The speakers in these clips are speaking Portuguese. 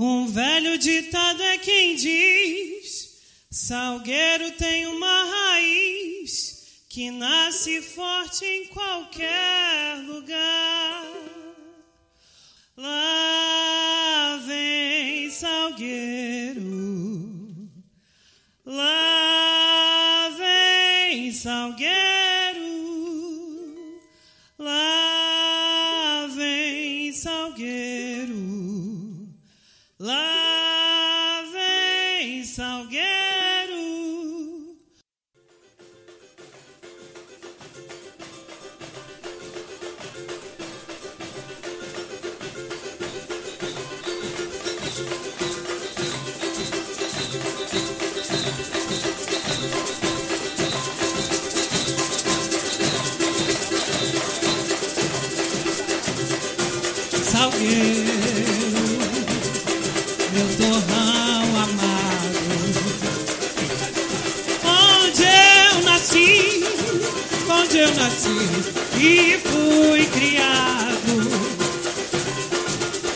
Um velho ditado é quem diz: Salgueiro tem uma raiz que nasce forte em qualquer lugar. Lá vem Salgueiro, lá vem Salgueiro, e fui criado.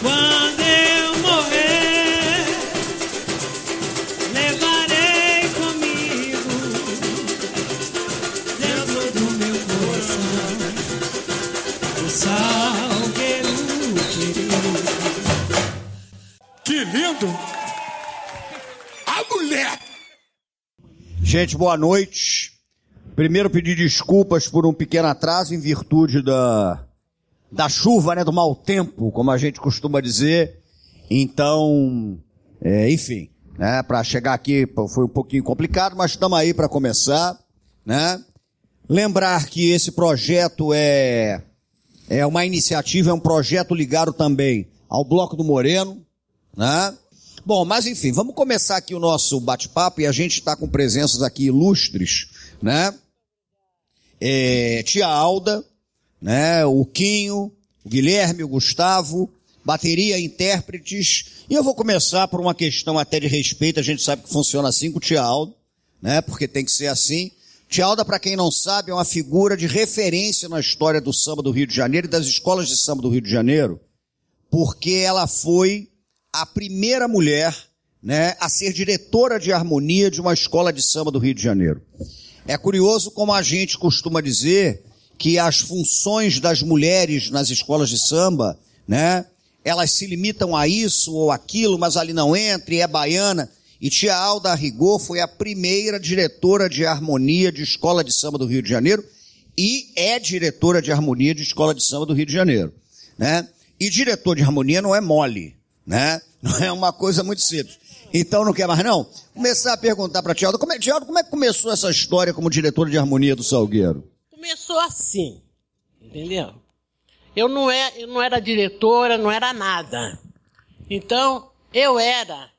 Quando eu morrer, levarei comigo dentro do meu coração o salgueiro querido. Que lindo! A mulher! Gente, boa noite. Primeiro pedir desculpas por um pequeno atraso em virtude da, da chuva, né, do mau tempo, como a gente costuma dizer. Então, é, enfim, né, para chegar aqui foi um pouquinho complicado, mas estamos aí para começar, né? Lembrar que esse projeto é é uma iniciativa, é um projeto ligado também ao Bloco do Moreno, né? Bom, mas enfim, vamos começar aqui o nosso bate-papo e a gente está com presenças aqui ilustres, né? É, tia Alda, né? O Quinho, o Guilherme, o Gustavo, bateria, intérpretes. E eu vou começar por uma questão até de respeito, a gente sabe que funciona assim com o tia Alda, né? Porque tem que ser assim. Tia Alda, para quem não sabe, é uma figura de referência na história do samba do Rio de Janeiro e das escolas de samba do Rio de Janeiro, porque ela foi a primeira mulher, né, a ser diretora de harmonia de uma escola de samba do Rio de Janeiro. É curioso como a gente costuma dizer que as funções das mulheres nas escolas de samba, né, elas se limitam a isso ou aquilo, mas ali não entra e é baiana. E tia Alda Rigor foi a primeira diretora de harmonia de escola de samba do Rio de Janeiro e é diretora de harmonia de escola de samba do Rio de Janeiro, né? E diretor de harmonia não é mole, né? Não é uma coisa muito simples. Então não quer mais não? Começar a perguntar para tia Alda, como é, tia Alda, como é que começou essa história como diretora de harmonia do Salgueiro? Começou assim, entendeu? Eu não, é, eu não era diretora, não era nada. Então, eu era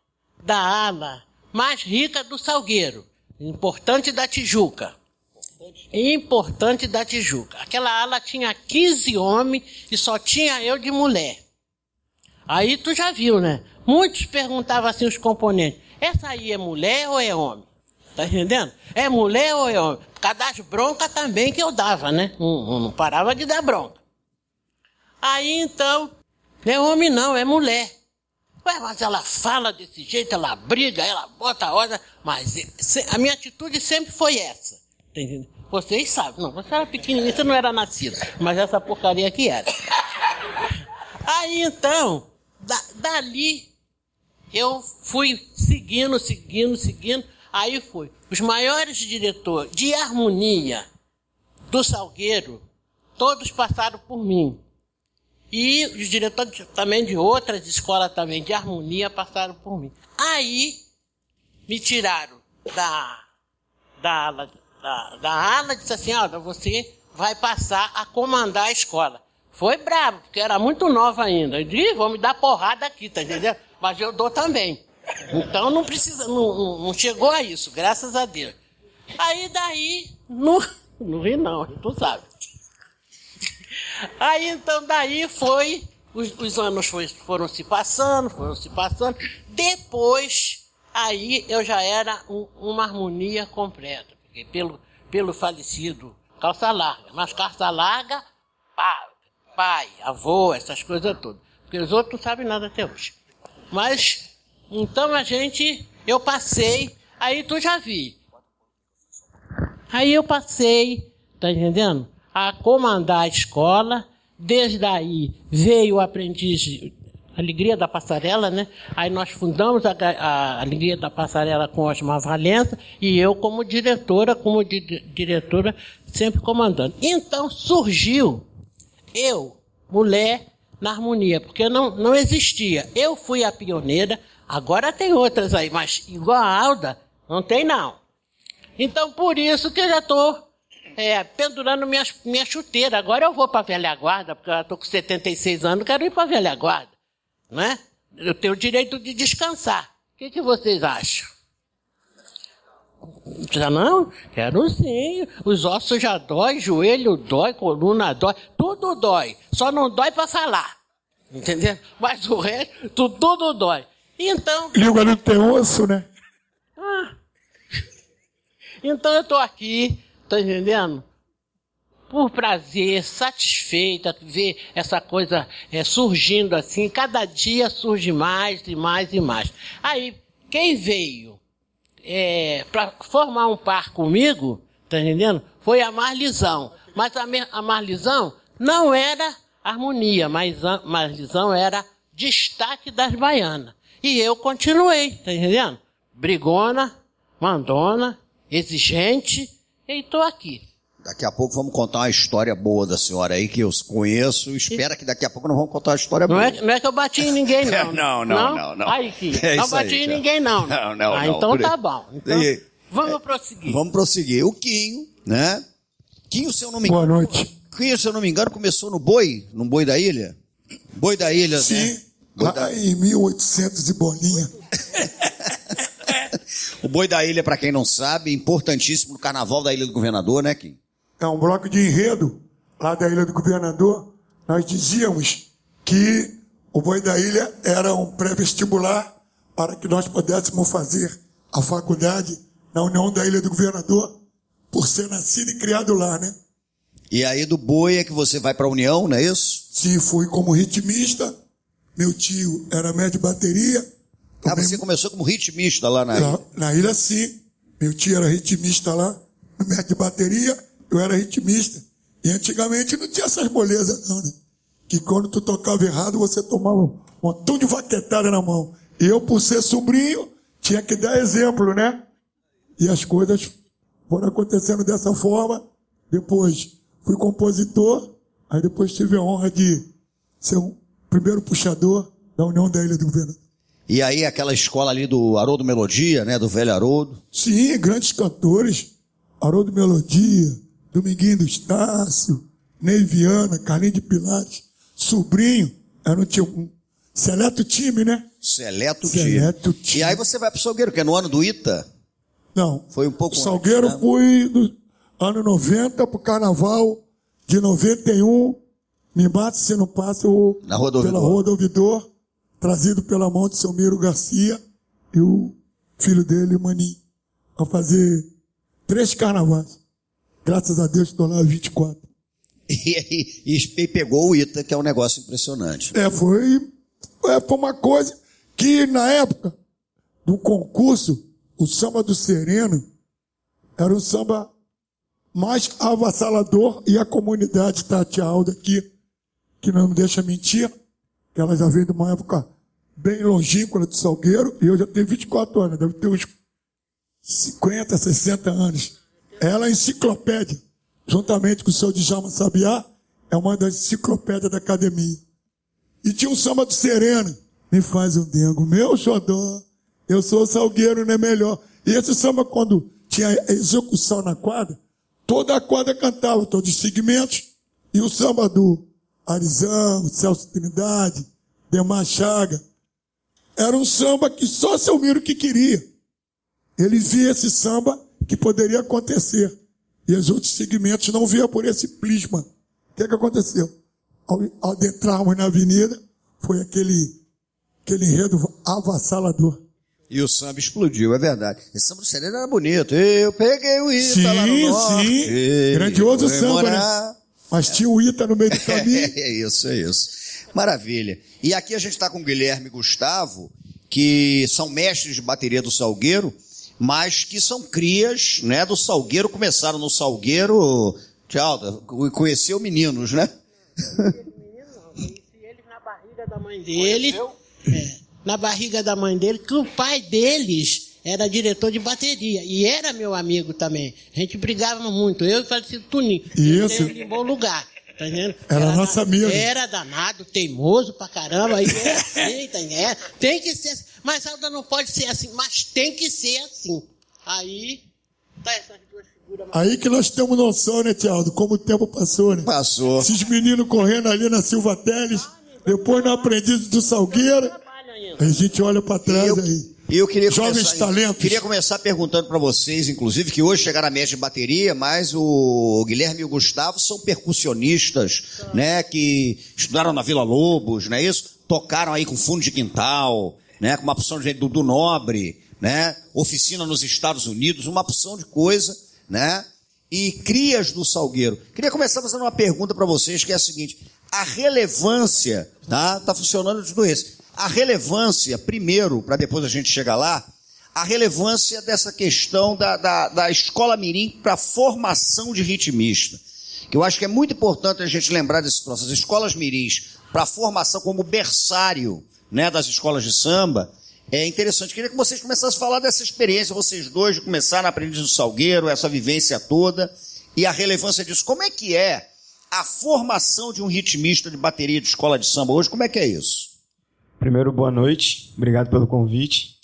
da ala mais rica do Salgueiro, importante da Tijuca. Importante da Tijuca. Aquela ala tinha 15 homens e só tinha eu de mulher. Aí tu já viu, né? Muitos perguntavam assim os componentes: essa aí é mulher ou é homem? Tá entendendo? É mulher ou é homem? Por causa das broncas também que eu dava, né? Não, não parava de dar bronca. Aí então, não é homem não, é mulher. Ué, mas ela fala desse jeito, ela briga, ela bota a ordem, mas a minha atitude sempre foi essa. Tá entendendo? Vocês sabem, não, você era pequenininha, você não era nascida, mas essa porcaria que era. Aí então, da, dali, eu fui seguindo, seguindo, seguindo, aí foi. Os maiores diretores de harmonia do Salgueiro, todos passaram por mim. E os diretores também de outras escolas também de harmonia passaram por mim. Aí me tiraram da, da ala, da, da ala disse assim, olha, você vai passar a comandar a escola. Foi bravo, porque era muito nova ainda. Eu disse, me dar porrada aqui, tá entendendo? Mas eu dou também. Então não precisa, não, não, não chegou a isso, graças a Deus. Aí daí, no, no ri não, tu sabe. Aí então daí foi, os, os anos foi, foram se passando, foram se passando. Depois, aí eu já era um, uma harmonia completa, porque pelo, pelo falecido calça larga, mas calça larga, pai, avô, essas coisas todas. Porque os outros não sabem nada até hoje. Mas, então a gente, eu passei, aí tu já vi. Aí eu passei, tá entendendo? A comandar a escola, desde aí veio o aprendiz Alegria da Passarela, né? Aí nós fundamos a, a Alegria da Passarela com Osmar Valença e eu como diretora, como di diretora, sempre comandando. Então surgiu eu, mulher, na harmonia, porque não, não existia. Eu fui a pioneira, agora tem outras aí, mas igual a Alda, não tem não. Então por isso que eu já estou é, pendurando minha, minha chuteira. Agora eu vou para a velha guarda, porque eu estou com 76 anos, quero ir para a velha guarda né? Eu tenho o direito de descansar. O que, que vocês acham? Já não? Quero sim. Os ossos já dói, joelho dói, coluna dói, tudo dói. Só não dói para falar. Entendeu? Mas o resto, tudo, tudo dói. Então. Língua não tem osso, né? Ah. Então eu estou aqui, tá entendendo? por prazer, satisfeita, ver essa coisa é, surgindo assim, cada dia surge mais e mais e mais. Aí, quem veio é, para formar um par comigo, tá entendendo? Foi a Marlisão. Mas a, a Marlisão não era harmonia, mas a Marlisão era destaque das baianas. E eu continuei, tá entendendo? Brigona, mandona, exigente, e estou aqui. Daqui a pouco vamos contar uma história boa da senhora aí, que eu conheço. Espera que daqui a pouco nós vamos contar uma história não boa. É, não é que eu bati em ninguém, não. não, não, não, não. Aí, filho, É não isso aí, bati em ninguém, não. Não, não, ah, não. então tá bom. Então, E- vamos prosseguir. Vamos prosseguir. O Quinho, né? Quinho, se eu não me Boa engano. noite. Quinho, se eu não me engano, começou no boi, no boi da ilha. Boi da ilha, Sim, né? Boi da- lá em 1800 e bolinha. O boi da ilha, para quem não sabe, importantíssimo no carnaval da Ilha do Governador, né, Quinho? É um bloco de enredo lá da Ilha do Governador. Nós dizíamos que o Boi da Ilha era um pré-vestibular para que nós pudéssemos fazer a faculdade na União da Ilha do Governador, por ser nascido e criado lá, né? E aí do boi é que você vai pra União, não é isso? Se fui como ritmista, meu tio era médio de bateria. Ah, você começou como ritmista lá na Na, na ilha, sim. Meu tio era ritmista lá, médio de bateria, eu era ritmista. E antigamente não tinha essas molezas, não, né? Que quando tu tocava errado, você tomava um montão de vaquetada na mão. E eu, por ser sobrinho, tinha que dar exemplo, né? E as coisas foram acontecendo dessa forma. Depois fui compositor, aí depois tive a honra de ser o primeiro puxador da União da Ilha do Governador. E aí aquela escola ali do Haroldo Melodia, né, do velho Haroldo. Sim, grandes cantores. Haroldo Melodia, Dominguinho do Estácio, Ney Viana, Carlinhos de Pilares, Sobrinho. Era um, um seleto time, né? Seleto Seleto time. time. E aí você vai pro Salgueiro, que é no ano do Ita. Não. Foi um pouco Salgueiro antes, né? fui do ano 90 pro carnaval de 91. Me mate se não passa o, Na Rua do pela Ouvidor. Rua do Ouvidor, trazido pela mão de seu Miro Garcia e o filho dele, Maninho, a fazer três carnavais. Graças a Deus estou lá há 24. E, e- e pegou o Ita, que é um negócio impressionante. É, foi, é, foi uma coisa que na época do concurso, o samba do Sereno era um samba mais avassalador e a comunidade Tati Alda aqui, que não me deixa mentir, que ela já veio de uma época bem longínqua do Salgueiro, e eu já tenho 24 anos, deve ter uns 50, 60 anos. Ela é enciclopédia, juntamente com o seu Djalma Sabiá, é uma das enciclopédias da academia. E tinha um samba do Sereno. Me faz um dengo, meu xodó. Eu sou salgueiro, não é melhor. E esse samba, quando tinha execução na quadra, toda a quadra cantava, todos os segmentos. E o samba do Arizão, Celso Trindade, Demar Chaga. Era um samba que só seu Miro que queria. Ele via esse samba que poderia acontecer. E os outros segmentos não via por esse plisma. O que, que aconteceu? Ao, ao adentrarmos na avenida, foi aquele, aquele enredo avassalador. E o samba explodiu, é verdade. Esse samba do Sereno era bonito. Eu peguei o Ita Sim, lá no norte. sim. Grandioso fui samba, morar- Mas tinha o Ita no meio do caminho. É isso, é isso. Maravilha. E aqui a gente está com o Guilherme Gustavo, que são mestres de bateria do Salgueiro, mas que são crias né, do Salgueiro, começaram no Salgueiro, tchau, conheceu meninos, né? Conheci eles na barriga da mãe dele. É, na barriga da mãe dele, que o pai deles era diretor de bateria e era meu amigo também. A gente brigava muito, eu e o falecido Tuninho. Isso. Ele em bom lugar. Tá entendendo? Era nosso amigo. Era danado, teimoso pra caramba. Aí é assim, tá entendendo? Tem que ser assim. Mas Alda não pode ser assim, mas tem que ser assim. Aí, tá essas duas figuras. Aí que nós temos noção, né, Tiago, como o tempo passou, né? Passou. Esses meninos correndo ali na Silva Teles, depois na Aprendiz do Salgueiro, a gente olha pra trás eu, aí. E eu queria Jovens começar, talentos. queria começar perguntando para vocês, inclusive, que hoje chegaram a mestre de bateria, mas o Guilherme e o Gustavo são percussionistas, né, que estudaram na Vila Lobos, não é isso? Tocaram aí com fundo de quintal, né, com uma opção de gente do, do Nobre, né, oficina nos Estados Unidos, uma opção de coisa, né, e crias do Salgueiro. Queria começar fazendo uma pergunta para vocês, que é a seguinte: a relevância, tá? Tá funcionando de dois. A relevância, primeiro, para depois a gente chegar lá, a relevância dessa questão da, da, da escola mirim para a formação de ritmista. Que eu acho que é muito importante a gente lembrar desse troço. As escolas mirins, para a formação como berçário né, das escolas de samba, é interessante. Queria que vocês começassem a falar dessa experiência, vocês dois, de começar na Aprendiz do Salgueiro, essa vivência toda, e a relevância disso. Como é que é a formação de um ritmista de bateria de escola de samba hoje? Como é que é isso? Primeiro, boa noite. Obrigado pelo convite.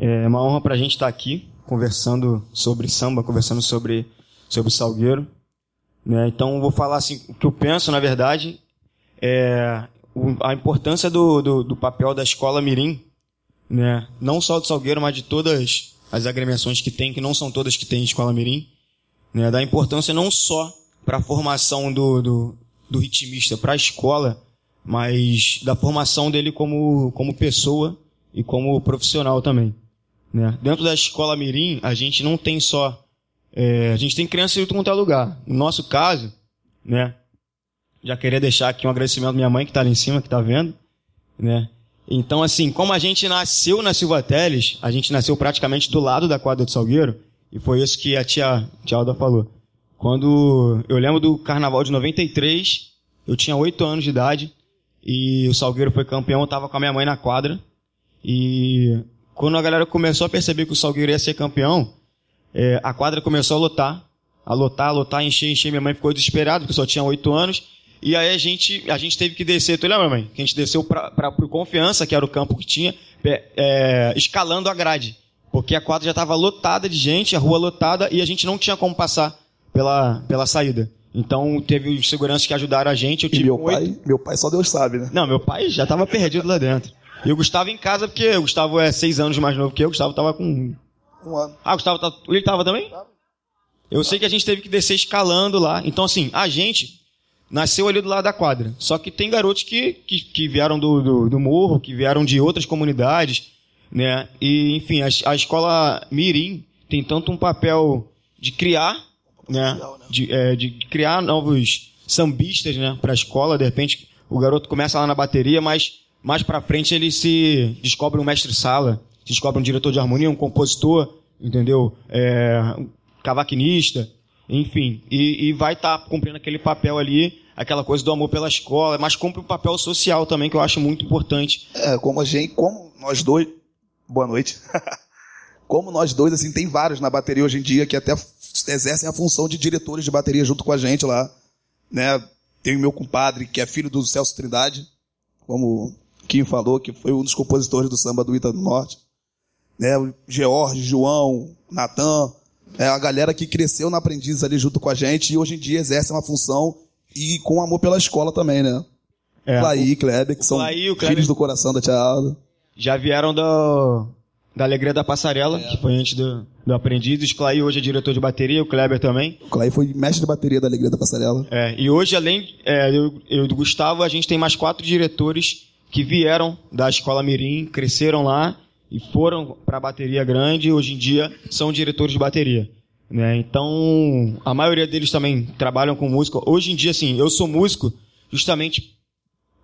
É uma honra para a gente estar aqui conversando sobre samba, conversando sobre sobre Salgueiro. Né? Então, vou falar assim o que eu penso, na verdade, é a importância do, do, do papel da escola Mirim, né? não só do Salgueiro, mas de todas as agremiações que tem, que não são todas que têm escola Mirim, né? da importância não só para a formação do, do, do ritmista, para a escola, mas da formação dele como, como pessoa e como profissional também. Né? Dentro da escola Mirim, a gente não tem só. é, a gente tem criança de quanto é lugar. No nosso caso, né? Já queria deixar aqui um agradecimento à minha mãe que está ali em cima, que está vendo. Né? Então, assim, como a gente nasceu na Silva Teles, a gente nasceu praticamente do lado da quadra do Salgueiro, e foi isso que a tia, tia Alda falou. Quando eu lembro do carnaval de 93, eu tinha 8 anos de idade, e o Salgueiro foi campeão, eu tava com a minha mãe na quadra, e quando a galera começou a perceber que o Salgueiro ia ser campeão, é, a quadra começou a lotar, a lotar, a lotar, encher, encher. Minha mãe ficou desesperada, porque só tinha oito anos. E aí a gente, a gente teve que descer, tu lembra, mãe? Que a gente desceu para pro Confiança, que era o campo que tinha, é, escalando a grade. Porque a quadra já estava lotada de gente, a rua lotada, e a gente não tinha como passar pela, pela saída. Então teve os seguranças que ajudaram a gente. Eu E tive meu oito- pai, meu pai só Deus sabe, né? não, meu pai já tava perdido lá dentro. E o Gustavo em casa, porque o Gustavo é seis anos mais novo que eu, o Gustavo tava com. Um ano. Ah, o Gustavo tá. Ele tava também? Eu sei que a gente teve que descer escalando lá. Então, assim, a gente nasceu ali do lado da quadra. Só que tem garotos que, que, que vieram do, do, do morro, que vieram de outras comunidades, né? E, enfim, a, a escola Mirim tem tanto um papel de criar, né? De, é, de criar novos sambistas, né? Pra escola. De repente, o garoto começa lá na bateria, mas mais pra frente ele se descobre um mestre-sala, se descobre um diretor de harmonia, um compositor, entendeu? É, um cavaquinista, enfim. E, e vai estar cumprindo aquele papel ali, aquela coisa do amor pela escola, mas cumpre um papel social também, que eu acho muito importante. É, como a gente, como nós dois. Boa noite. como nós dois, assim, tem vários na bateria hoje em dia que até exercem a função de diretores de bateria junto com a gente lá. Né? Tem o meu compadre, que é filho do Celso Trindade, como Kim falou, que foi um dos compositores do samba do Ita do Norte. Né? O George, João, Natan, é a galera que cresceu na aprendiz ali junto com a gente e hoje em dia exerce uma função e com amor pela escola também, né? É, Claí, Kleber, que são Claí, o Kleber- filhos do coração da tia Alda. Já vieram da, da Alegria da Passarela, que foi antes do, do Aprendiz. O Sclaí hoje é diretor de bateria, o Kleber também. O Clay foi mestre de bateria da Alegria da Passarela. É, e hoje, além é, eu, eu do Gustavo, a gente tem mais quatro diretores que vieram da Escola Mirim, cresceram lá e foram para a bateria grande e hoje em dia são diretores de bateria. Né? Então, a maioria deles também trabalham com música. Hoje em dia, assim, eu sou músico justamente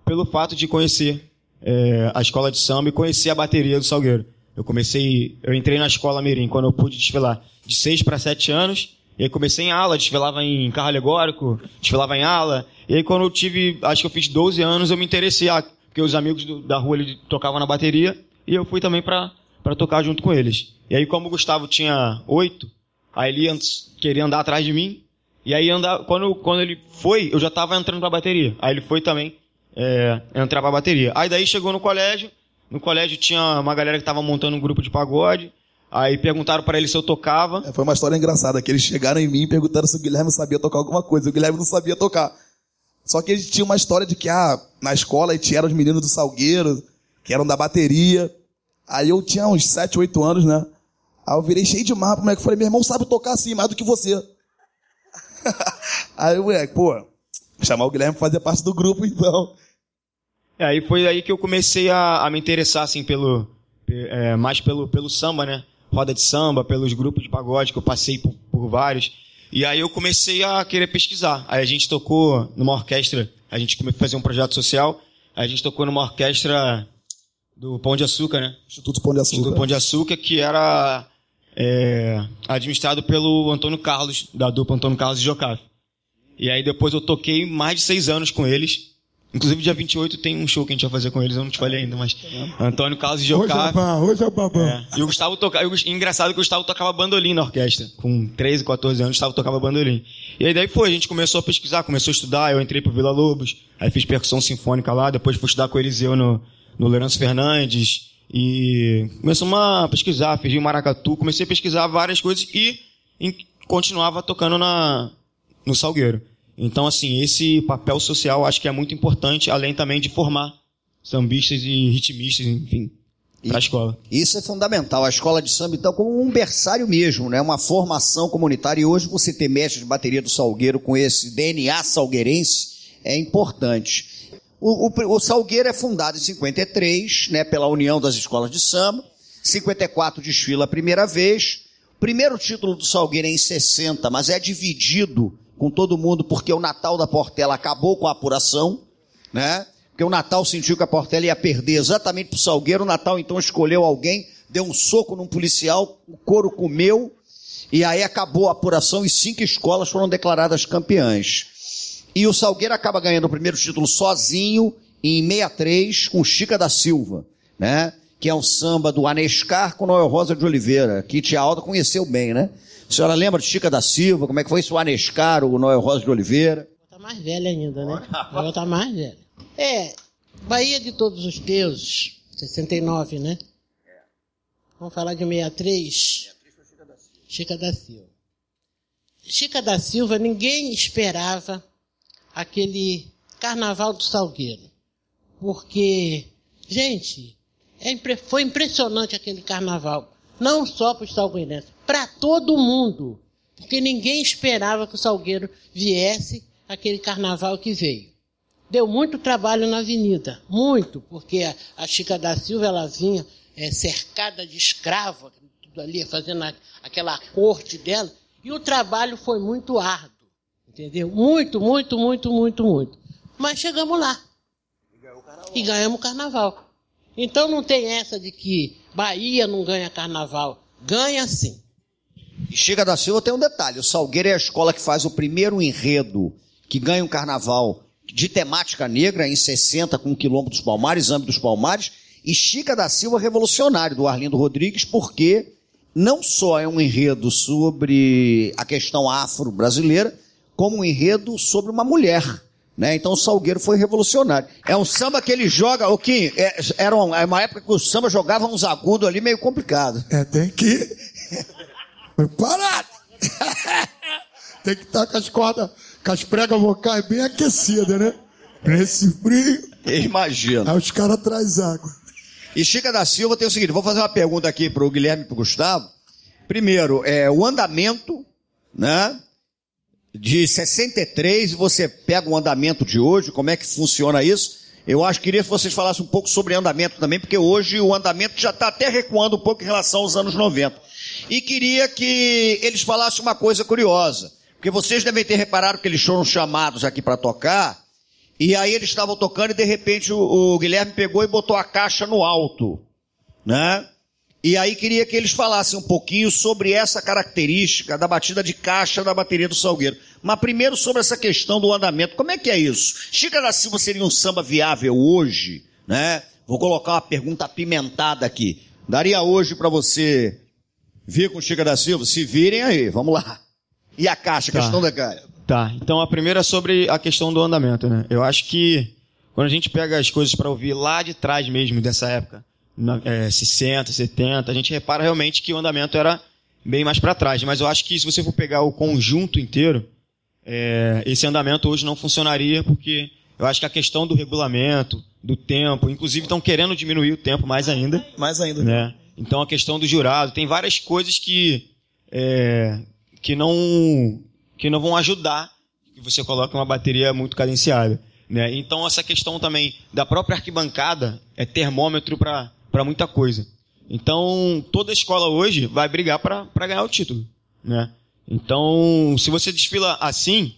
pelo fato de conhecer é, a escola de samba e conheci a bateria do Salgueiro. Eu comecei, eu entrei na escola Mirim quando eu pude desfilar de 6 para 7 anos. E aí comecei em ala, desfilava em carro alegórico, desfilava em ala. E aí quando eu tive, acho que eu fiz 12 anos, eu me interessei, ah, porque os amigos do, da rua ele tocavam na bateria, e eu fui também para tocar junto com eles. E aí como o Gustavo tinha 8, aí ele antes, queria andar atrás de mim, e aí andar, quando, quando ele foi, eu já estava entrando pra bateria. Aí ele foi também é, entrar pra bateria. Aí daí chegou no colégio, no colégio tinha uma galera que estava montando um grupo de pagode, Aí perguntaram para ele se eu tocava. É, foi uma história engraçada, que eles chegaram em mim e perguntaram se o Guilherme sabia tocar alguma coisa. O Guilherme não sabia tocar. Só que eles tinham uma história de que, ah, na escola tinha os meninos do Salgueiro, que eram da bateria. Aí eu tinha uns 7, 8 anos, né? Aí eu virei cheio de mapa, moleque. Falei, meu irmão sabe tocar assim, mais do que você. aí o moleque, pô, chamar o Guilherme pra fazer parte do grupo, então. É, aí foi aí que eu comecei a, a me interessar, assim, pelo, é, mais pelo, pelo samba, né? roda de samba, pelos grupos de pagode, que eu passei por, por vários. E aí eu comecei a querer pesquisar. Aí a gente tocou numa orquestra, a gente começou a fazer um projeto social, a gente tocou numa orquestra do Pão de Açúcar, né? Instituto Pão de Açúcar. Instituto Pão de Açúcar, que era é, administrado pelo Antônio Carlos, da dupla Antônio Carlos e Jocafe. E aí depois eu toquei mais de seis anos com eles. Inclusive, dia 28 tem um show que a gente vai fazer com eles, eu não te falei ainda, mas Antônio Carlos e Jocá. Hoje é babão. É. E o Gustavo tocava. Engraçado que o Gustavo tocava bandolim na orquestra. Com 13, 14 anos, o Gustavo tocava bandolim. E aí daí foi, a gente começou a pesquisar, começou a estudar, eu entrei pro Vila Lobos, aí fiz percussão sinfônica lá, depois fui estudar com o Eliseu no, no Lourenço Fernandes. E começamos a pesquisar, fiz em Maracatu, comecei a pesquisar várias coisas e, e continuava tocando na, no Salgueiro. Então, assim, esse papel social acho que é muito importante, além também de formar sambistas e ritmistas, enfim, para a escola. Isso é fundamental. A escola de samba, então, como um berçário mesmo, né? Uma formação comunitária. E hoje você ter mestre de bateria do Salgueiro com esse DNA salgueirense é importante. O, o, o Salgueiro é fundado em 53, né? Pela União das Escolas de Samba. 54 desfila a primeira vez. Primeiro título do Salgueiro é em 60, mas é dividido com todo mundo, porque o Natal da Portela acabou com a apuração, né? Porque o Natal sentiu que a Portela ia perder exatamente pro Salgueiro, o Natal então escolheu alguém, deu um soco num policial, o couro comeu, e aí acabou a apuração e cinco escolas foram declaradas campeãs. E o Salgueiro acaba ganhando o primeiro título sozinho, em 63, com Chica da Silva, né? Que é um samba do Anescar com Noel Rosa de Oliveira, que Tia Alda conheceu bem, né? A senhora lembra de Chica da Silva? Como é que foi isso? O Anescar, o Noel Rosa de Oliveira? Tá mais velha ainda, né? Ela tá mais velha. É, Bahia de Todos os Deuses, 69, né? Vamos falar de 63. Chica da Silva. Chica da Silva, ninguém esperava aquele carnaval do Salgueiro. Porque, gente, é, foi impressionante aquele carnaval. Não só para os salgueirenses, para todo mundo. Porque ninguém esperava que o Salgueiro viesse aquele carnaval que veio. Deu muito trabalho na avenida, muito, porque a, Chica da Silva ela vinha é, cercada de escravo, tudo ali, fazendo a, aquela corte dela, e o trabalho foi muito árduo, entendeu? Muito, muito, muito, muito, muito. Mas chegamos lá. E ganhamos o carnaval. Então não tem essa de que Bahia não ganha carnaval. Ganha sim. E Chica da Silva tem um detalhe: o Salgueiro é a escola que faz o primeiro enredo que ganha um carnaval de temática negra em 60 com o Quilombo dos Palmares, âmbito dos Palmares, e Chica da Silva revolucionário do Arlindo Rodrigues, porque não só é um enredo sobre a questão afro-brasileira, como um enredo sobre uma mulher. Né? Então o Salgueiro foi revolucionário. É um samba que ele joga, o que é, era uma, é uma época que o samba jogava uns agudos ali meio complicado. É, tem que preparado. tem que estar com as cordas, com as pregas vocais bem aquecidas, né? Nesse frio. Imagina. Aí os caras trazem água. E Chica da Silva tem o seguinte: vou fazer uma pergunta aqui para o Guilherme e para o Gustavo. Primeiro, é, o andamento, né? de 63 e você pega o andamento de hoje, como é que funciona isso? Eu acho que queria que vocês falassem um pouco sobre andamento também, porque hoje o andamento já está até recuando um pouco em relação aos anos 90. E queria que eles falassem uma coisa curiosa, porque vocês devem ter reparado que eles foram chamados aqui para tocar, E aí eles estavam tocando e de repente o, o Guilherme pegou e botou a caixa no alto, né? E aí queria que eles falassem um pouquinho sobre essa característica da batida de caixa da bateria do Salgueiro. Mas primeiro sobre essa questão do andamento. Como é que é isso? Chica da Silva seria um samba viável hoje, né? Vou colocar uma pergunta apimentada aqui. Daria hoje para você vir com Chica da Silva? Se virem aí, vamos lá. E a caixa, Tá. questão da caixa. Tá, então a primeira é sobre a questão do andamento, né? Eu acho que quando a gente pega as coisas para ouvir lá de trás mesmo, dessa época, na, é, 60, 70, a gente repara realmente que o andamento era bem mais para trás. Mas eu acho que se você for pegar o conjunto inteiro, é, esse andamento hoje não funcionaria, porque eu acho que a questão do regulamento, do tempo, inclusive estão querendo diminuir o tempo mais ainda Mais ainda. né? Então a questão do jurado, tem várias coisas que é, que não que não vão ajudar que você coloque uma bateria muito cadenciada, né? Então essa questão também da própria arquibancada é termômetro para muita coisa. Então toda escola hoje vai brigar para ganhar o título, né? Então se você desfila assim,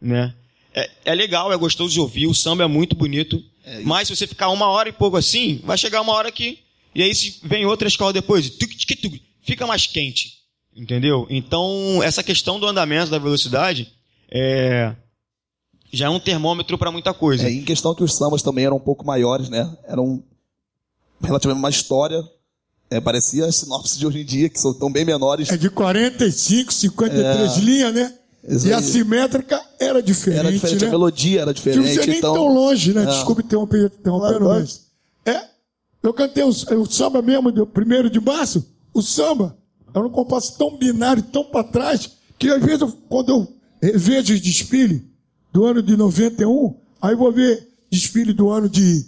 né? É, é legal, é gostoso de ouvir, o samba é muito bonito. mas se você ficar uma hora e pouco assim, vai chegar uma hora que. E aí se vem outra escola depois, tuc, tuc, tuc, fica mais quente. Entendeu? Então, essa questão do andamento, da velocidade, é, já é um termômetro para muita coisa. É, em questão que os sambas também eram um pouco maiores, né? Eram relativamente uma história. É, parecia as sinopses de hoje em dia, que são tão bem menores. É de 45, 53 linhas, né? Isso E a simétrica era diferente, Era diferente, né? a melodia era Não precisa diferente. nem Então, tão longe, né? Não. Desculpe interromper, interrompendo, Claro, mas... É, eu cantei o, o samba mesmo, do primeiro de março, o samba era um compasso tão binário, tão para trás, que às vezes, eu- quando eu revejo os desfile do ano de 91, aí vou ver desfile do ano de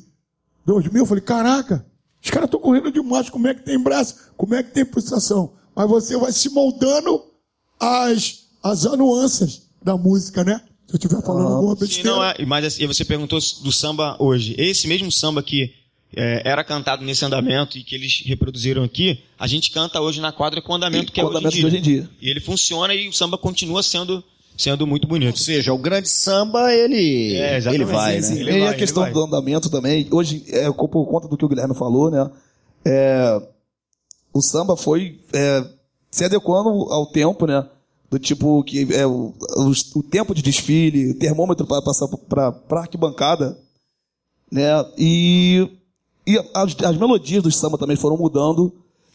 2000, eu falei, caraca, os caras estão correndo demais, como é que tem braço, como é que tem pulsação? Mas você vai se moldando as, as nuances da música, né? Se eu estiver falando alguma Sim, besteira. não é, mas assim, você perguntou do samba hoje. Esse mesmo samba que é, era cantado nesse andamento e que eles reproduziram aqui, a gente canta hoje na quadra com o andamento E que é o hoje em, andamento dia. de hoje em dia. E ele funciona e o samba continua sendo, sendo muito Ou bonito. seja, o grande samba, ele, É, exatamente. ele vai, Sim, né? sim. e Ele a vai, questão ele vai. do andamento também, hoje, é, por conta do que o Guilherme falou, né? é, o samba foi é, se adequando ao tempo, né? Do tipo que é, o, o, o tempo de desfile, termômetro para passar para arquibancada, né? E, e as, as melodias do samba também foram mudando,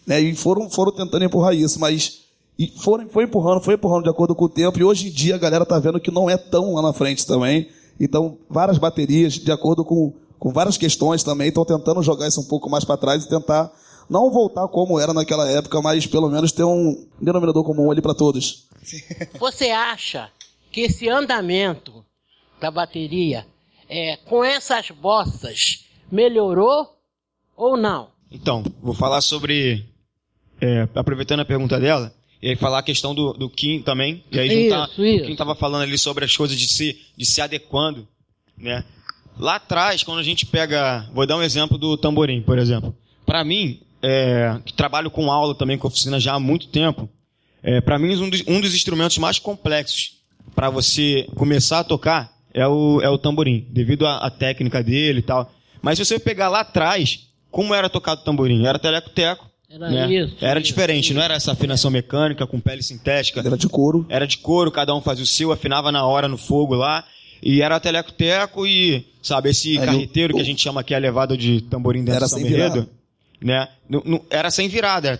né? E foram, foram tentando empurrar isso, mas e foram, foi empurrando, foi empurrando de acordo com o tempo, e hoje em dia a galera tá vendo que não é tão lá na frente também. Então, várias baterias, de acordo com, com várias questões também, estão tentando jogar isso um pouco mais para trás e tentar não voltar como era naquela época, mas pelo menos ter um denominador comum ali para todos. Você acha que esse andamento da bateria, é, com essas bossas, melhorou ou não? Então, vou falar sobre. é, aproveitando a pergunta dela, e aí falar a questão do, do Kim também. E aí juntar Isso, isso. o Kim estava falando ali sobre as coisas de se, de se adequando. Né? Lá atrás, quando a gente pega. Vou dar um exemplo do tamborim, por exemplo. Para mim, é, que trabalho com aula também, com oficina já há muito tempo, é, para mim, um dos, um dos instrumentos mais complexos para você começar a tocar é o, é o tamborim, devido à, à técnica dele e tal. Mas se você pegar lá atrás, como era tocado o tamborim? Era teleco-teco. Era né? isso. Era isso, diferente, isso. não era essa afinação mecânica com pele sintética. Era de couro. Era de couro, cada um fazia o seu, afinava na hora no fogo lá. E era teleco-teco e, sabe, esse Aí carreteiro eu... que a gente chama aqui a levada de tamborim dentro era do São Né? Era sem virada, era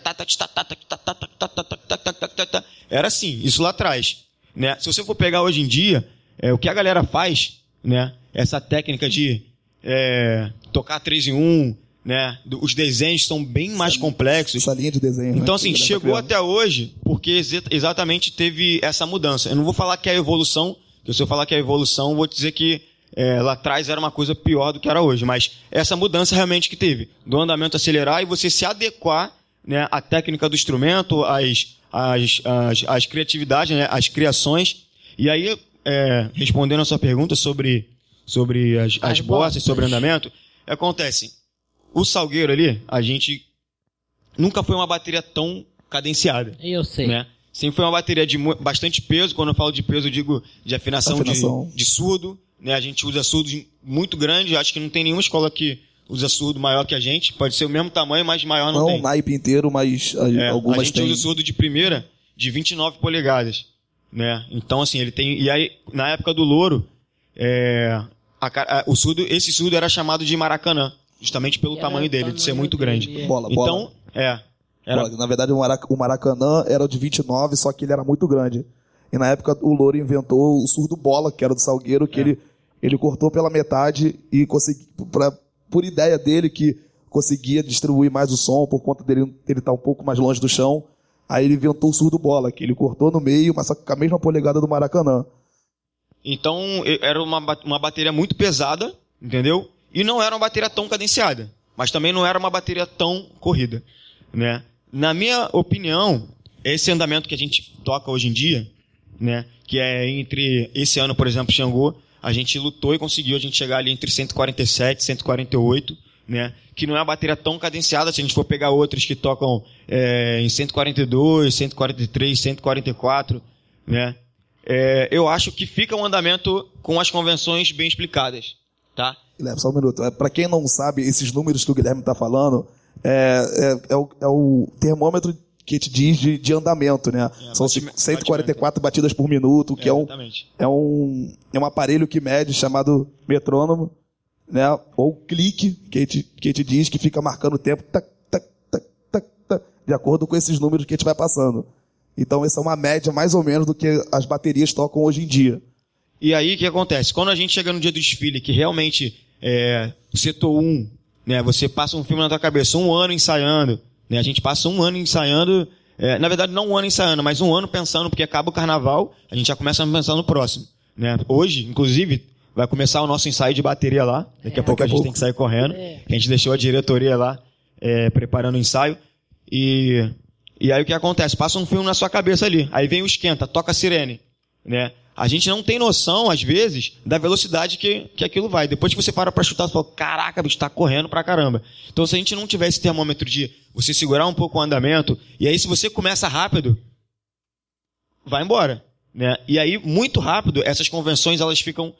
era assim, isso lá atrás. Né? Se você for pegar hoje em dia, é, o que a galera faz, né? essa técnica de é, tocar três em um, né? Os desenhos são bem mais complexos. Essa linha de desenho. Então, né, assim, chegou tá criando. até hoje porque exa- exatamente teve essa mudança. Eu não vou falar que é a evolução, porque se eu falar que é a evolução, vou dizer que é, lá atrás era uma coisa pior do que era hoje. Mas essa mudança realmente que teve, do andamento acelerar e você se adequar né, à técnica do instrumento, às, às, às, às criatividades, né, às criações. E aí, é, respondendo a sua pergunta sobre, sobre as, as, As bossas. sobre andamento, acontece. O Salgueiro ali, a gente nunca foi uma bateria tão cadenciada, Eu sei. né? Sempre foi uma bateria de bastante peso. Quando eu falo de peso, eu digo de afinação, Afinação. De, de surdo, né? A gente usa surdos muito grandes, acho que não tem nenhuma escola que usa surdo maior que a gente. Pode ser o mesmo tamanho, mas maior não, Não tem. o naipe inteiro, mas É, algumas a gente tem. usa surdo de primeira de 29 polegadas, né? Então assim, ele tem e aí na época do Louro, é, a a- o surdo, esse surdo era chamado de Maracanã, justamente pelo Era tamanho dele, de ser muito grande. é. Bola, bola. Então, é, era Na verdade, o Marac- o Maracanã era o de 29, só que ele era muito grande. E na época o Louro inventou o surdo bola, que era do Salgueiro, É. que ele, ele cortou pela metade e conseguiu, pra, por ideia dele, que conseguia distribuir mais o som por conta dele ele estar um pouco mais longe do chão. Aí ele inventou o surdo bola, que ele cortou no meio, mas só com a mesma polegada do Maracanã. Então, era uma, uma bateria muito pesada, entendeu? E não era uma bateria tão cadenciada, mas também não era uma bateria tão corrida, né? Na minha opinião, esse andamento que a gente toca hoje em dia, né, que é entre esse ano, por exemplo, Xangô, a gente lutou e conseguiu a gente chegar ali entre 147 e 148, né, que não é uma bateria tão cadenciada, se a gente for pegar outros que tocam é, em 142, 143, 144, né, é, eu acho que fica um andamento com as convenções bem explicadas, tá? Guilherme, só um minuto. É, Para quem não sabe, esses números que o Guilherme está falando é, é, é o, é o termômetro que te diz de, de andamento, né? É, São batime- 144 batidas por minuto, que é, um, é, um, é um aparelho que mede chamado metrônomo, né? Ou clique, que te, que te diz que fica marcando o tempo tac, tac, tac, tac, tac, de acordo com esses números que a gente vai passando. Então, essa é uma média mais ou menos do que as baterias tocam hoje em dia. E aí, o que acontece? Quando a gente chega no dia do desfile, que realmente é setor 1, né, você passa um filme na tua cabeça, um ano ensaiando, né, a gente passa um ano ensaiando, é, na verdade não um ano ensaiando, mas um ano pensando, porque acaba o carnaval, a gente já começa a pensar no próximo. Né? Hoje, inclusive, vai começar o nosso ensaio de bateria lá, daqui a pouco a gente tem pouco. que sair correndo, a gente deixou a diretoria lá é, preparando o ensaio, e, e aí o que acontece? Passa um filme na sua cabeça ali, aí vem o esquenta, toca a sirene, né? A gente não tem noção, às vezes, da velocidade que, que aquilo vai. Depois que você para pra chutar, você fala, caraca, bicho, tá correndo pra caramba. Então, se a gente não tiver esse termômetro de você segurar um pouco o andamento, e aí se você começa rápido, vai embora. Né? E aí, muito rápido, essas convenções, elas ficam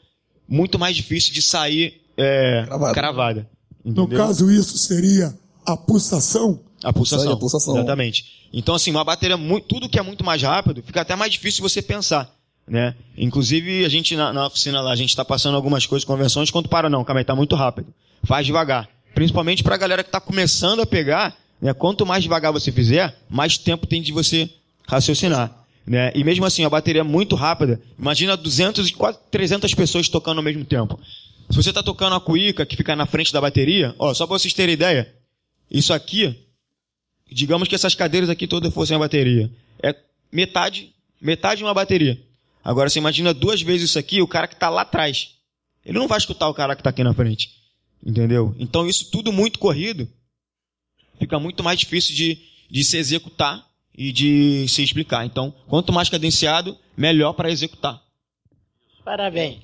muito mais difíceis de sair é, Cravada. cravada. No caso, isso seria a pulsação. A pulsação. A pulsação. Exatamente. Então, assim, uma bateria, tudo que é muito mais rápido, fica até mais difícil você pensar. Né? Inclusive, a gente na, na oficina lá, a gente está passando algumas coisas, convenções, quando para, não, calma aí, tá muito rápido. Faz devagar. Principalmente pra galera que tá começando a pegar, né? Quanto mais devagar você fizer, mais tempo tem de você raciocinar. Né? E mesmo assim, a bateria é muito rápida. Imagina 200 e quase 300 pessoas tocando ao mesmo tempo. Se você tá tocando a cuíca que fica na frente da bateria, ó, só pra vocês terem ideia, isso aqui, digamos que essas cadeiras aqui todas fossem a bateria. É metade, metade de uma bateria. Agora você imagina duas vezes isso aqui, o cara que está lá atrás. Ele não vai escutar o cara que está aqui na frente. Entendeu? Então isso tudo muito corrido, fica muito mais difícil de, de se executar e de se explicar. Então, quanto mais cadenciado, melhor para executar. Parabéns.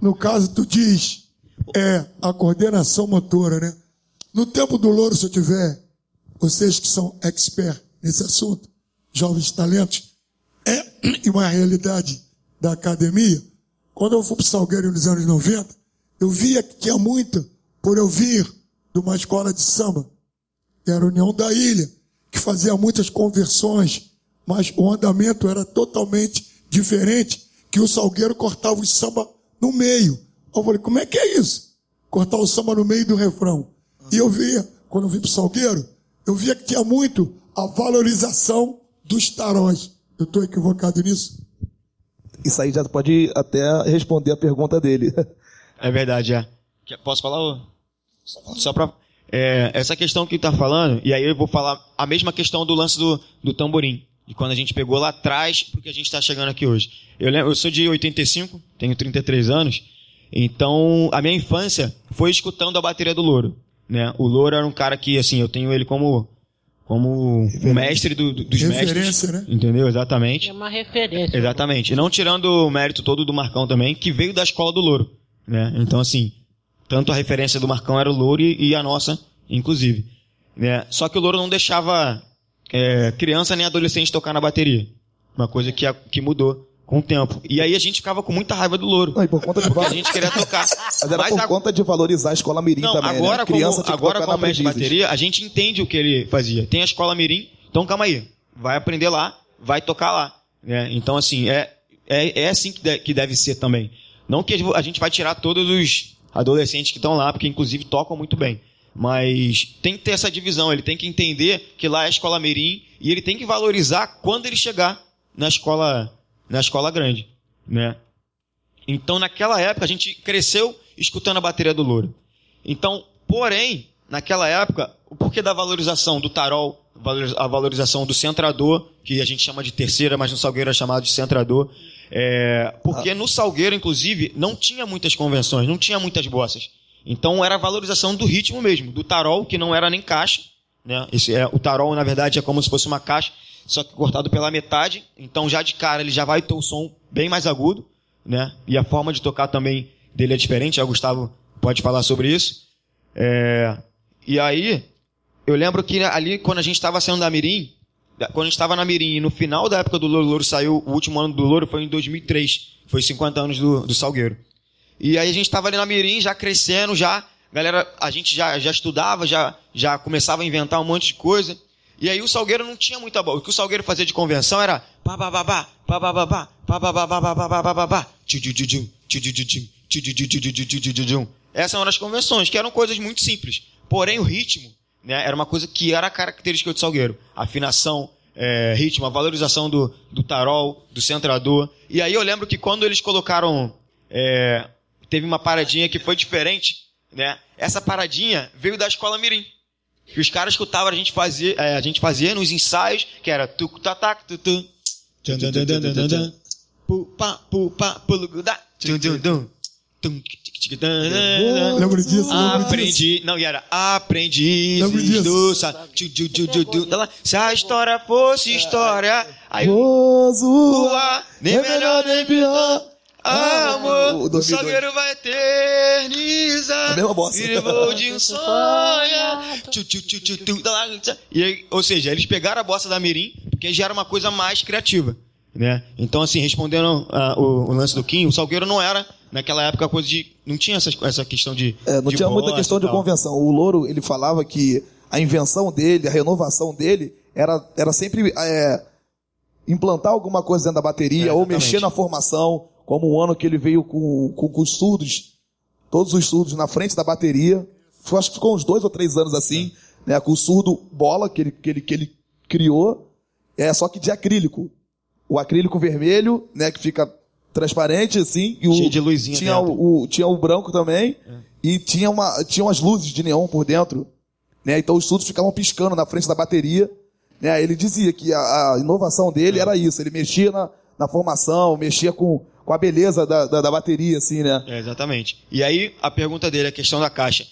No caso, tu diz é a coordenação motora, né? No tempo do louro, se eu tiver, vocês que são expert nesse assunto, jovens talentos, é uma realidade da academia. Quando eu fui para Salgueiro nos anos 90, eu via que tinha muito, por eu vir de uma escola de samba, que era a União da Ilha, que fazia muitas conversões, mas o andamento era totalmente diferente, que o Salgueiro cortava o samba no meio. Eu falei, como é que é isso? Cortar o samba no meio do refrão. E eu via, quando eu vim para o Salgueiro, eu via que tinha muito a valorização dos taróis. Eu estou equivocado nisso? Isso aí já pode até responder a pergunta dele. É verdade, é. Posso falar? ô? Só pra. é, essa questão que tá falando, e aí eu vou falar a mesma questão do lance do, do tamborim. De quando a gente pegou lá atrás pro que a gente tá chegando aqui hoje. Eu, lembro, eu sou de 85, tenho 33 anos, então a minha infância foi escutando a bateria do Louro. Né? O Louro era um cara que, assim, eu tenho ele como, como um mestre do- do- dos Referência, mestres. né? Entendeu? Exatamente. É uma referência. Exatamente. E não tirando o mérito todo do Marcão também, que veio da escola do Louro. Né? Então, assim, tanto a referência do Marcão era o Louro e, e a nossa, inclusive. Né? Só que o Louro não deixava é, criança nem adolescente tocar na bateria. Uma coisa que, a- que mudou Com o tempo. E aí a gente ficava com muita raiva do louro. Não, e por conta de a gente queria tocar. Mas era por a- conta de valorizar a escola mirim Não, também, agora, né? Criança como, tinha que agora como mestre de bateria, a gente entende o que ele fazia. Tem a escola mirim, então calma aí. Vai aprender lá, vai tocar lá. né? Então, assim, é, é, é assim que, de- que deve ser também. Não que a gente vai tirar todos os adolescentes que estão lá, porque inclusive tocam muito bem. Mas tem que ter essa divisão, ele tem que entender que lá é a escola mirim e ele tem que valorizar quando ele chegar na escola, na escola grande, né? Então, naquela época, a gente cresceu escutando a bateria do Louro. Então, porém, naquela época, o porquê da valorização do tarol, a valorização do centrador, que a gente chama de terceira, mas no Salgueiro é chamado de centrador, é, porque no Salgueiro, inclusive, não tinha muitas convenções, não tinha muitas bossas. Então, era a valorização do ritmo mesmo, do tarol, que não era nem caixa, né? Esse é, o tarol, na verdade, é como se fosse uma caixa, só que cortado pela metade. Então, já de cara, ele já vai ter o som bem mais agudo, né? E a forma de tocar também dele é diferente. O Gustavo pode falar sobre isso. É, E aí, eu lembro que ali, quando a gente estava saindo da Mirim, quando a gente estava na Mirim, e no final da época do Louro, Louro saiu, o último ano do Louro foi em 2003. Foi 50 anos do, do Salgueiro. E aí a gente estava ali na Mirim, já crescendo, já, galera, a gente já, já estudava, já, já começava a inventar um monte de coisa. E aí o Salgueiro não tinha muita bola. O que o Salgueiro fazia de convenção era pá pá pá pá, pá pá pá pá, pá pá pá pá pá pá pá pá. Essas eram as convenções, que eram coisas muito simples. Porém, o ritmo, né, era uma coisa que era característica do Salgueiro. Afinação, é, ritmo, a valorização do, do tarol, do centrador. E aí eu lembro que quando eles colocaram é, teve uma paradinha que foi diferente, né? Essa paradinha veio da escola Mirim. E os caras escutavam a gente fazer, é, a gente fazia nos ensaios, que era tucu tatac tutum. Pupa, pupa, dan Lembro disso, Aprendi. Não, e era aprendi. Lembro disso. Se a história fosse história. Aí. zoar. nem é melhor nem pior. Ah, Amor, o o 2002. Salgueiro vai eternizar. A mesma bossa. Vivo de um sonho. Tchu, tchu, tchu, tchu, tchu, lá, tchá. E aí, ou seja, eles pegaram a bossa da Mirim, porque já era uma coisa mais criativa. Né? Então, assim, respondendo ah, o, o lance do Kim, o Salgueiro não era, naquela época, coisa de. Não tinha essa, essa questão de. É, não de tinha muita questão e de convenção. O Louro, ele falava que a invenção dele, a renovação dele, era, era sempre é, implantar alguma coisa dentro da bateria É, ou mexer na formação, como o ano que ele veio com, com, com os surdos, todos os surdos na frente da bateria. Foi, acho que ficou uns dois ou três anos assim, né, com o surdo bola que ele, que ele, que ele criou, é só que de acrílico. O acrílico vermelho, né, que fica transparente assim, e o, Cheio de luzinha tinha o, o- tinha o branco também, e tinha, uma, tinha umas luzes de neon por dentro, né? Então os surdos ficavam piscando na frente da bateria, né? Ele dizia que a, a inovação dele era isso, ele mexia na, na formação, mexia com, com a beleza da, da, da bateria, assim, né? É, exatamente. E aí, a pergunta dele, a questão da caixa.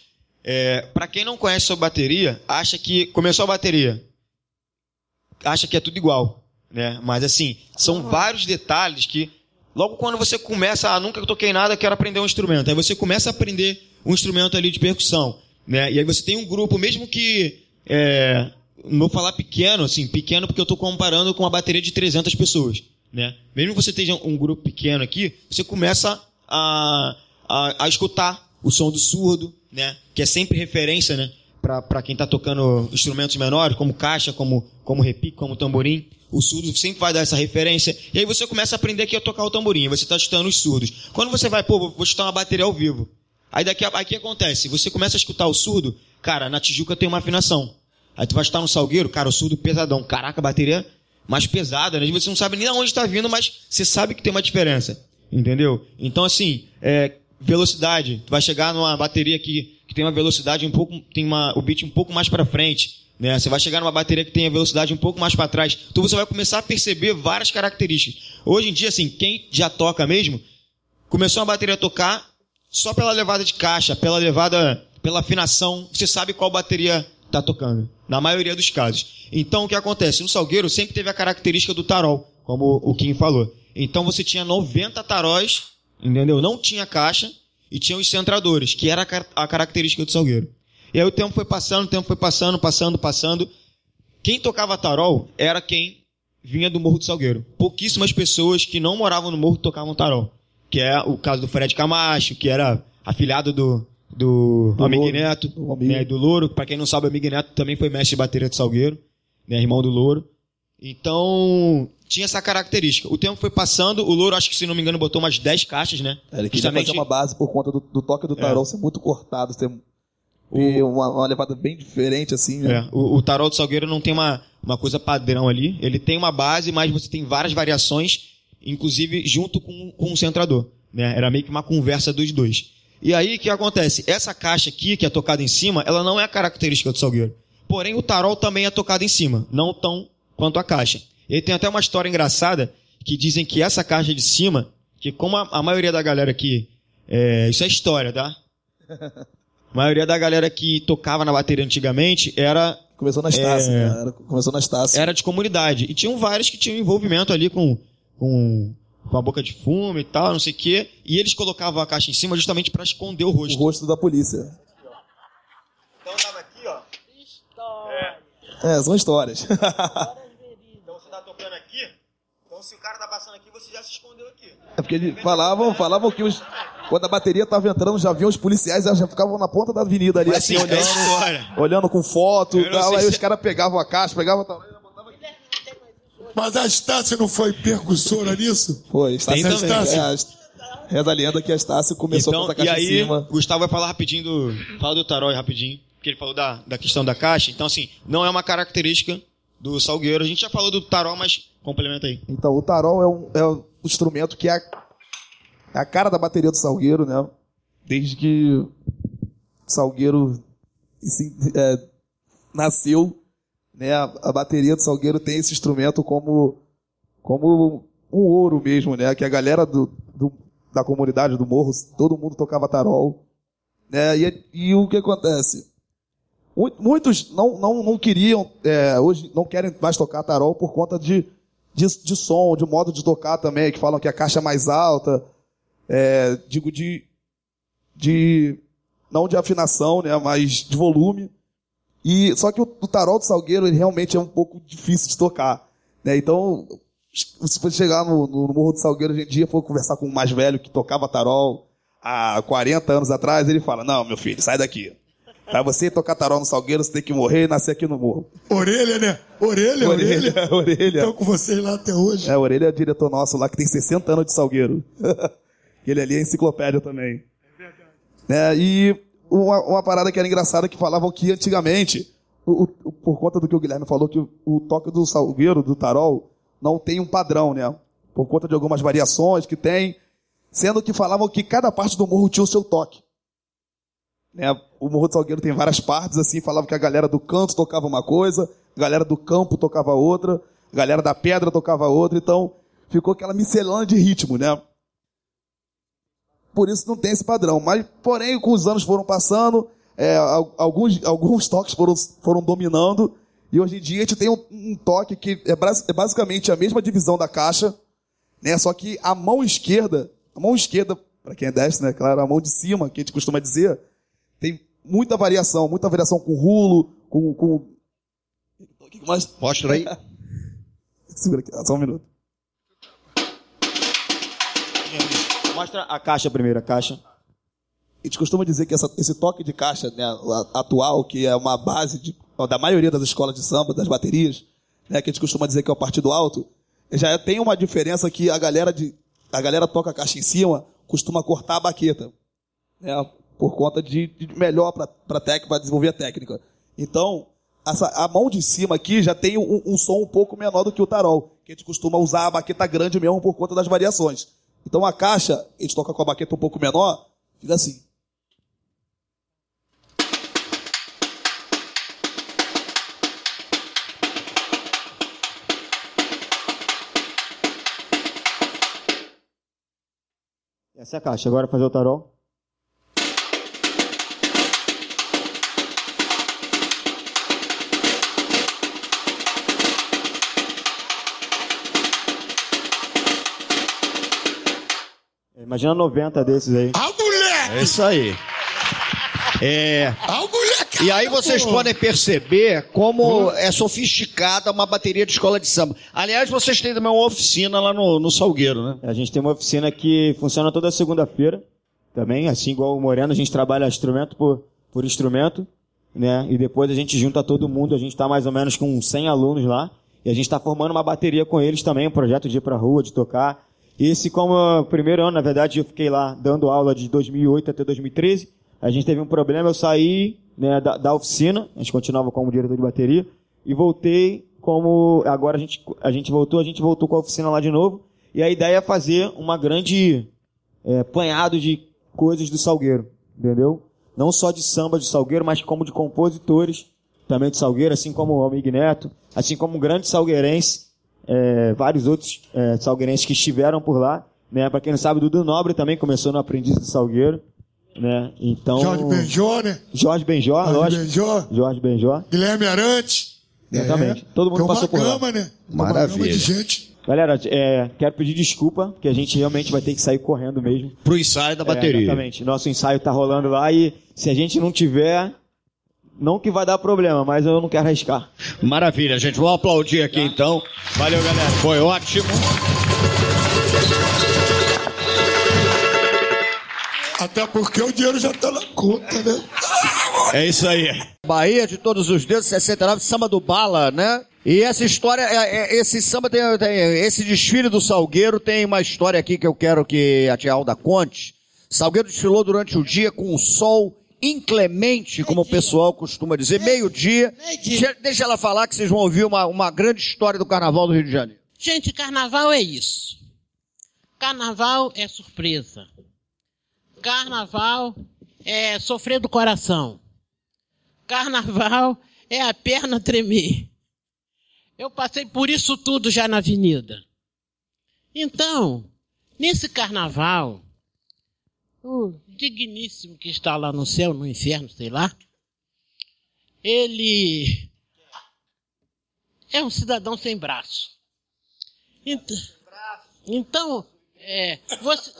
É, para quem não conhece sobre bateria, acha que começou a bateria, acha que é tudo igual, né? Mas assim, são vários detalhes que logo quando você começa, ah, nunca toquei nada, quero aprender um instrumento. Aí você começa a aprender um instrumento ali de percussão, né? E aí você tem um grupo, mesmo que é, não vou falar pequeno, assim, pequeno porque eu estou comparando com uma bateria de 300 pessoas, né? Mesmo que você esteja um grupo pequeno aqui, você começa a, a, a escutar o som do surdo, né? Que é sempre referência, né? Para quem está tocando instrumentos menores, como caixa, como, como repique, como tamborim. O surdo sempre vai dar essa referência. E aí você começa a aprender aqui a tocar o tamborim. Você está escutando os surdos. Quando você vai, pô, vou escutar uma bateria ao vivo. Aí daqui a, que acontece? Você começa a escutar o surdo, cara, na Tijuca tem uma afinação. Aí tu vai estar no salgueiro, cara, o surdo pesadão. Caraca, a bateria mais pesada, né? Você não sabe nem de onde está vindo, mas você sabe que tem uma diferença. Entendeu? Então, assim, é, velocidade. Tu vai chegar numa bateria que, que tem uma velocidade um pouco, tem uma, o beat um pouco mais para frente. Né? Você vai chegar numa bateria que tem a velocidade um pouco mais para trás. Então você vai começar a perceber várias características. Hoje em dia, assim, quem já toca mesmo, começou a bateria a tocar só pela levada de caixa, pela levada, pela afinação, você sabe qual bateria está tocando. Na maioria dos casos. Então o que acontece? No Salgueiro sempre teve a característica do tarol, como o Kim falou. Então você tinha 90 taróis, entendeu? Não tinha caixa e tinha os centradores, que era a característica do Salgueiro. E aí o tempo foi passando, o tempo foi passando, passando, passando. Quem tocava tarol era quem vinha do Morro do Salgueiro. Pouquíssimas pessoas que não moravam no morro tocavam tarol. Que é o caso do Fred Camacho, que era afilhado do, do, Do Amig Louro. Neto, Do Amig. né, do Louro. Pra quem não sabe, o Amig Neto também foi mestre de bateria de Salgueiro, né, irmão do Louro. Então, tinha essa característica. O tempo foi passando, o Louro, acho que se não me engano, botou umas 10 caixas, né? É, Ele queria fazer uma base por conta do, do toque do tarol ser muito cortado, ter, ter uma, uma levada bem diferente, assim, né? É, o, o tarol do Salgueiro não tem uma, uma coisa padrão ali. Ele tem uma base, mas você tem várias variações, inclusive junto com, com o centrador. Né? Era meio que uma conversa dos dois. E aí, o que acontece? Essa caixa aqui, que é tocada em cima, ela não é a característica do Salgueiro. Porém, o tarol também é tocado em cima, não tão quanto a caixa. E tem até uma história engraçada, que dizem que essa caixa de cima, que como a, a maioria da galera aqui, é, isso é história, tá? A maioria da galera que tocava na bateria antigamente era Começou na Estácio, É. né? Era- Começou na Estácio. era de comunidade. E tinham vários que tinham envolvimento ali com, com, com a boca de fumo e tal, não sei o quê. E eles colocavam a caixa em cima justamente para esconder o O rosto. rosto da polícia. Então tava aqui, ó. É, são histórias. Então você tá tocando aqui. Então se o cara tá passando aqui, você já se escondeu aqui. É porque eles falavam, falavam que os, quando a bateria tava entrando, já vinham os policiais, já ficavam na ponta da avenida ali, Mas assim, assim, é olhando, história. olhando com foto e tal. Aí se- os caras pegavam a caixa, pegavam tal. Mas a Estácio não foi percussora nisso? Foi, Estácio. Tem também. É, a Est- reza a lenda que a Estácio começou com Então, essa e caixa aí, em cima. Gustavo vai falar rapidinho do. Fala do tarol aí rapidinho. Porque ele falou da, da questão da caixa. Então, assim, não é uma característica do salgueiro. A gente já falou do tarol, mas complementa aí. Então, o tarol é um, é um instrumento que é a, é a cara da bateria do Salgueiro, né? Desde que o Salgueiro se- é, nasceu, né? A, a bateria do Salgueiro tem esse instrumento como, como um ouro mesmo, né? Que a galera do, do- da comunidade do morro, todo mundo tocava tarol, né? E, e o que acontece? Mu- Muitos não, não, não queriam, é, hoje não querem mais tocar tarol por conta de, de, de som, de modo de tocar também, que falam que a caixa é mais alta, é, digo de, de, não de afinação, né, mas de volume. E, só que o, o tarol do Salgueiro, ele realmente é um pouco difícil de tocar, né, então, se você chegar no, no Morro do Salgueiro hoje em dia, for conversar com um mais velho que tocava tarol há 40 anos atrás, ele fala, não, meu filho, sai daqui. Pra você tocar tarol no Salgueiro, você tem que morrer e nascer aqui no morro. Orelha, né? Orelha, orelha. Orelha, orelha. Estão com vocês lá até hoje. É, Orelha é diretor nosso lá que tem 60 anos de Salgueiro. Ele ali é enciclopédia também. É, e uma, uma parada que era engraçada que falavam que antigamente, o- o- por conta do que o Guilherme falou, que o, o toque do Salgueiro, do Tarol, não tem um padrão, né? Por conta de algumas variações que tem, sendo que falavam que cada parte do morro tinha o seu toque. Né? O Morro do Salgueiro tem várias partes, assim, falavam que a galera do canto tocava uma coisa, a galera do campo tocava outra, a galera da pedra tocava outra, então ficou aquela miscelânea de ritmo, né? Por isso não tem esse padrão. Mas, porém, com os anos foram passando, é, al- alguns, alguns toques foram, foram dominando, e hoje em dia a gente tem um, um toque que é, é basicamente a mesma divisão da caixa, né? Só que a mão esquerda, a mão esquerda, para quem é destro, né? Claro, a mão de cima, que a gente costuma dizer, tem muita variação, muita variação com rulo, com. com... O que mais? Mostra aí. Segura aqui, só um minuto. Mostra a caixa primeiro, a caixa. A gente costuma dizer que essa- esse toque de caixa né, atual, que é uma base de- da maioria das escolas de samba, das baterias, né, que a gente costuma dizer que é o partido alto, já tem uma diferença que a galera, de, a galera toca a caixa em cima, costuma cortar a baqueta. né, por conta de, de melhor para desenvolver a técnica. Então, essa- a mão de cima aqui já tem um, um som um pouco menor do que o tarol, que a gente costuma usar a baqueta grande mesmo por conta das variações. Então a caixa, a gente toca com a baqueta um pouco menor, fica assim. Essa é a caixa. Agora fazer o tarol. Imagina 90 desses aí. Ah, moleque! É isso aí. É. Ah, moleque E aí vocês podem perceber como é sofisticada uma bateria de escola de samba. Aliás, vocês têm também uma oficina lá no, no Salgueiro, né? A gente tem uma oficina que funciona toda segunda-feira, também, assim igual o Moreno, a gente trabalha instrumento por, por instrumento, né? E depois a gente junta todo mundo, a gente está mais ou menos com 100 alunos lá, e a gente está formando uma bateria com eles também, um projeto de ir pra rua, de tocar. Esse como primeiro ano, na verdade, eu fiquei lá dando aula de 2008 até 2013. A gente teve um problema, eu saí né, da, da oficina, a gente continuava como diretor de bateria, e voltei como, agora a gente, a gente voltou, a gente voltou com a oficina lá de novo, e a ideia é fazer uma grande é, panhado de coisas do Salgueiro, entendeu? Não só de samba de Salgueiro, mas como de compositores também de Salgueiro, assim como o Almig Neto, assim como um grande salgueirense, é, vários outros é, salgueirenses que estiveram por lá, né? Para quem não sabe, Dudu Nobre também começou no Aprendiz do Salgueiro, né? Então Jorge Benjó, né? Jorge Benjó, Jorge lógico. Benjó. Jorge Benjó. Guilherme Arante. Exatamente. Todo mundo Tem uma passou por lá. né? Maravilha. Uma gama de gente. Galera, é, quero pedir desculpa, que a gente realmente vai ter que sair correndo mesmo. Pro ensaio da É, bateria. exatamente. Nosso ensaio tá rolando lá e se a gente não tiver, não que vai dar problema, mas eu não quero arriscar. Maravilha, gente. Vamos aplaudir aqui então. Valeu, galera. Foi ótimo. Até porque o dinheiro já tá na conta, né? É isso aí. Bahia de todos os dedos, 69, samba do Bala, né? E essa história, é- é- esse samba tem, tem- esse desfile do Salgueiro tem uma história aqui que eu quero que a tia Alda conte. Salgueiro desfilou durante o dia com o sol inclemente, como o pessoal costuma dizer, meio-dia. Deixa ela falar que vocês vão ouvir uma, uma grande história do Carnaval do Rio de Janeiro. Gente, carnaval é isso. Carnaval é surpresa. Carnaval é sofrer do coração. Carnaval é a perna tremer. Eu passei por isso tudo já na avenida. Então, nesse carnaval, o digníssimo que está lá no céu, no inferno, sei lá, ele é um cidadão sem braço. Então, então é, você,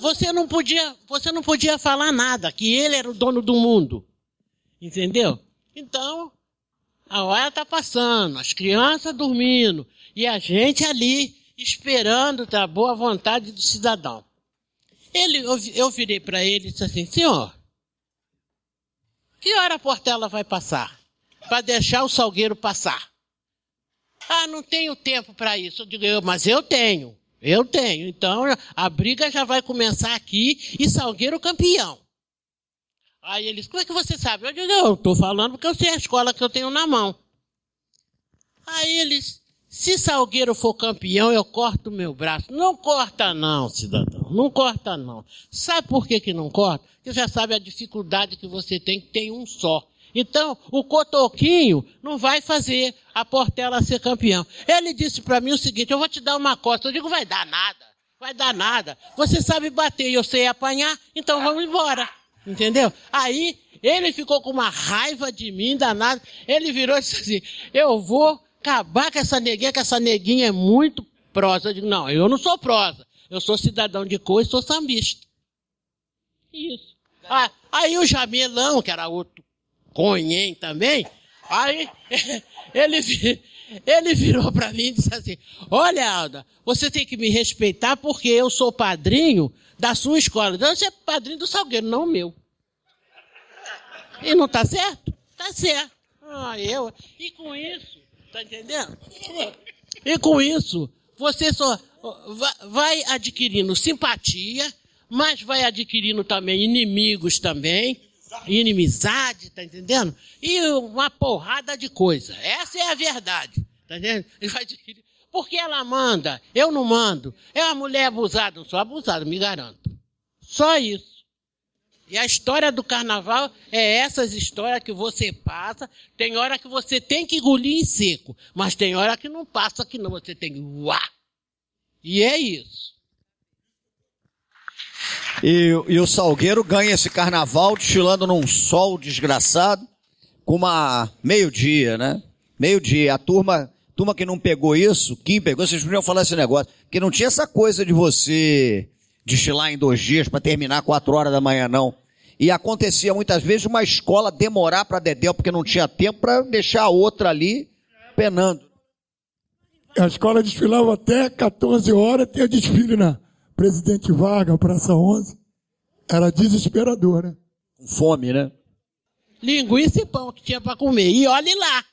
você não podia, você não podia falar nada, que ele era o dono do mundo. Entendeu? Então, a hora tá passando, as crianças dormindo e a gente ali esperando da boa vontade do cidadão. Ele, eu, eu virei para ele e disse assim, senhor, que hora a Portela vai passar? Para deixar o Salgueiro passar. Ah, não tenho tempo para isso. Eu digo, eu, mas eu tenho. Eu tenho. Então, a briga já vai começar aqui e Salgueiro campeão. Aí eles, como é que você sabe? Eu digo, eu estou falando porque eu sei a escola que eu tenho na mão. Aí eles, se Salgueiro for campeão, eu corto o meu braço. Não corta não, cidadão. Não corta não. Sabe por que, que não corta? Porque já sabe a dificuldade que você tem, que tem um só. Então, o Cotoquinho não vai fazer a Portela ser campeão. Ele disse para mim o seguinte, eu vou te dar uma costa. Eu digo, vai dar nada. Vai dar nada. Você sabe bater e eu sei apanhar, então vamos embora. Entendeu? Aí, ele ficou com uma raiva de mim, danado. Ele virou e disse assim, eu vou acabar com essa neguinha, que essa neguinha é muito prosa. Eu digo, não, eu não sou prosa. Eu sou cidadão de cor e sou sambista. Isso. Ah, aí o Jamelão, que era outro conhem também, aí ele, ele virou para mim e disse assim, olha Alda, você tem que me respeitar porque eu sou padrinho da sua escola. Então você é padrinho do Salgueiro, não o meu. E não tá certo? Tá certo. Ah, eu. E com isso, tá entendendo? E com isso, você só va- vai adquirindo simpatia, mas vai adquirindo também inimigos também, inimizade, tá entendendo? E uma porrada de coisa. Essa é a verdade, tá entendendo? Porque ela manda, eu não mando. É uma mulher abusada, não sou abusada, me garanto. Só isso. E a história do carnaval é essas histórias que você passa. Tem hora que você tem que engolir em seco, mas tem hora que não passa, que não você tem que uá. E é isso. E, e o Salgueiro ganha esse carnaval desfilando num sol desgraçado, com uma meio-dia, né? Meio-dia. A turma, turma que não pegou isso, quem pegou, vocês podiam falar esse negócio, que não tinha essa coisa de você desfilar em dois dias para terminar quatro horas da manhã, não. E acontecia muitas vezes uma escola demorar para Dedéu porque não tinha tempo para deixar a outra ali penando. A escola desfilava até 14 horas, tinha desfile na Presidente Vargas, Praça 11. Era desesperador, né? Com fome, né? Linguiça e pão que tinha para comer. E olhe lá.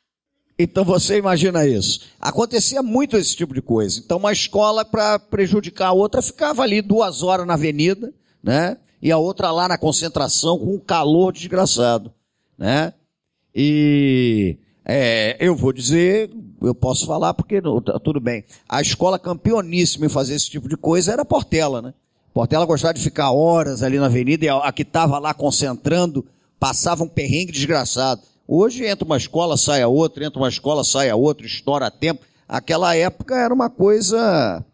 Então você imagina isso. Acontecia muito esse tipo de coisa. Então uma escola, para prejudicar a outra, ficava ali duas horas na avenida, né? E a outra lá na concentração com um calor desgraçado, né? E é, eu vou dizer, eu posso falar porque tá tudo bem. A escola campeoníssima em fazer esse tipo de coisa era Portela, né? Portela gostava de ficar horas ali na avenida e a, a que estava lá concentrando passava um perrengue desgraçado. Hoje entra uma escola, sai a outra, entra uma escola, sai a outra, estoura tempo. Aquela época era uma coisa,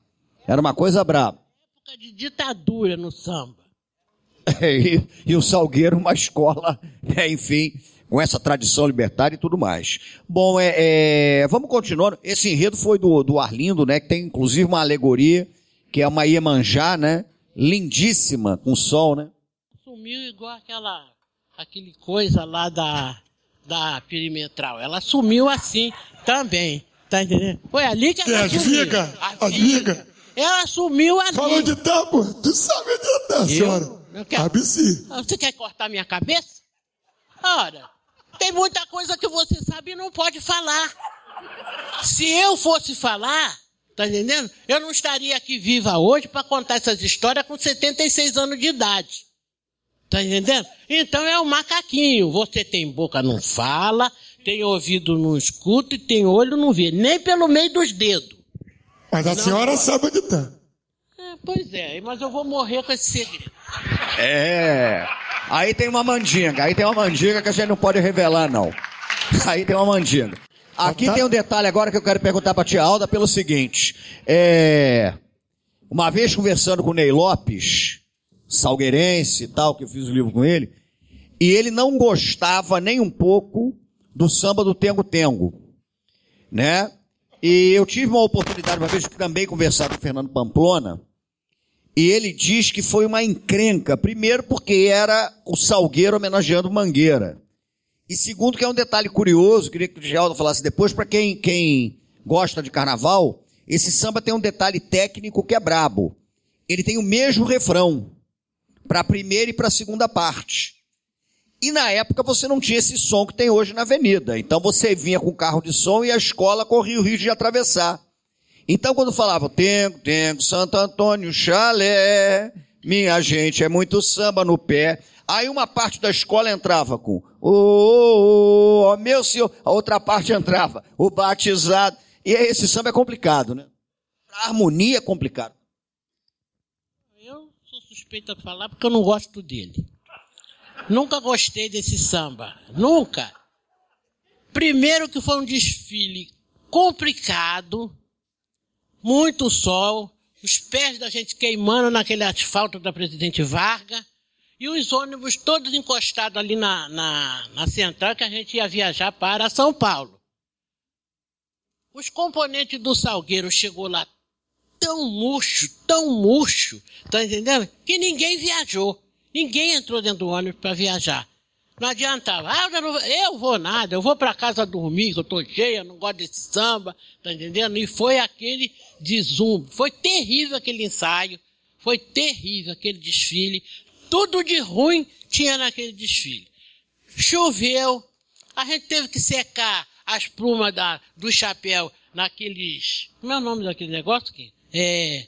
era uma coisa braba. Época de ditadura no samba. e, e o Salgueiro, uma escola, né, enfim, com essa tradição libertária e tudo mais. Bom, é, é, vamos continuando. Esse enredo foi do, do Arlindo, né, que tem inclusive uma alegoria, que é uma Iemanjá, né, lindíssima, com sol, né. Sumiu igual aquela, aquele coisa lá da, da perimetral. Ela sumiu assim também. Tá entendendo? Foi ali que ela Que, as sumiu. vigas? A As viga. vigas? Ela sumiu ali. Falou de tábua? Tu sabe de tá, senhora? Eu quero- ABC. Ah, Você quer cortar minha cabeça? Ora, tem muita coisa que você sabe e não pode falar. Se eu fosse falar, tá entendendo? Eu não estaria aqui viva hoje para contar essas histórias com 76 anos de idade. Tá entendendo? Então é o macaquinho. Você tem boca, não fala, tem ouvido, não escuta e tem olho, não vê. Nem pelo meio dos dedos. Mas a senhora sabe onde tá. Pois é, mas eu vou morrer com esse segredo. É. Aí tem uma mandinga, aí tem uma mandinga que a gente não pode revelar, não. Aí tem uma mandinga. Aqui tá. tem um detalhe agora que eu quero perguntar pra tia Alda pelo seguinte. É. Uma vez conversando com o Ney Lopes, salgueirense e tal, que eu fiz o livro com ele, e ele não gostava nem um pouco do samba do Tengo Tengo, né? E eu tive uma oportunidade uma vez de também conversar com o Fernando Pamplona, e ele diz que foi uma encrenca, primeiro porque era o Salgueiro homenageando Mangueira. E segundo que é um detalhe curioso, queria que o Geraldo falasse depois, para quem, quem gosta de carnaval, esse samba tem um detalhe técnico que é brabo. Ele tem o mesmo refrão para a primeira e para a segunda parte. E na época você não tinha esse som que tem hoje na avenida. Então você vinha com carro de som e a escola corria o risco de atravessar. Então quando falava tengo, tengo, Santo Antônio, chalé, minha gente, é muito samba no pé. Aí uma parte da escola entrava com ô, ô, ô, meu senhor, a outra parte entrava, o batizado. E aí esse samba é complicado, né? A harmonia é complicado. Eu sou suspeita de falar porque eu não gosto dele. Nunca gostei desse samba. Nunca. Primeiro que foi um desfile complicado, muito sol, os pés da gente queimando naquele asfalto da Presidente Vargas e os ônibus todos encostados ali na, na, na central que a gente ia viajar para São Paulo. Os componentes do Salgueiro chegou lá tão murcho, tão murcho, tá entendendo? Que ninguém viajou. Ninguém entrou dentro do ônibus para viajar. Não adiantava. Ah, eu, não, eu vou nada, eu vou para casa dormir, que eu tô cheia, não gosto desse samba, tá entendendo? E foi aquele desumbo. Foi terrível aquele ensaio, foi terrível aquele desfile. Tudo de ruim tinha naquele desfile. Choveu, a gente teve que secar as plumas da, do chapéu naqueles. Como é o nome daquele negócio? Que é.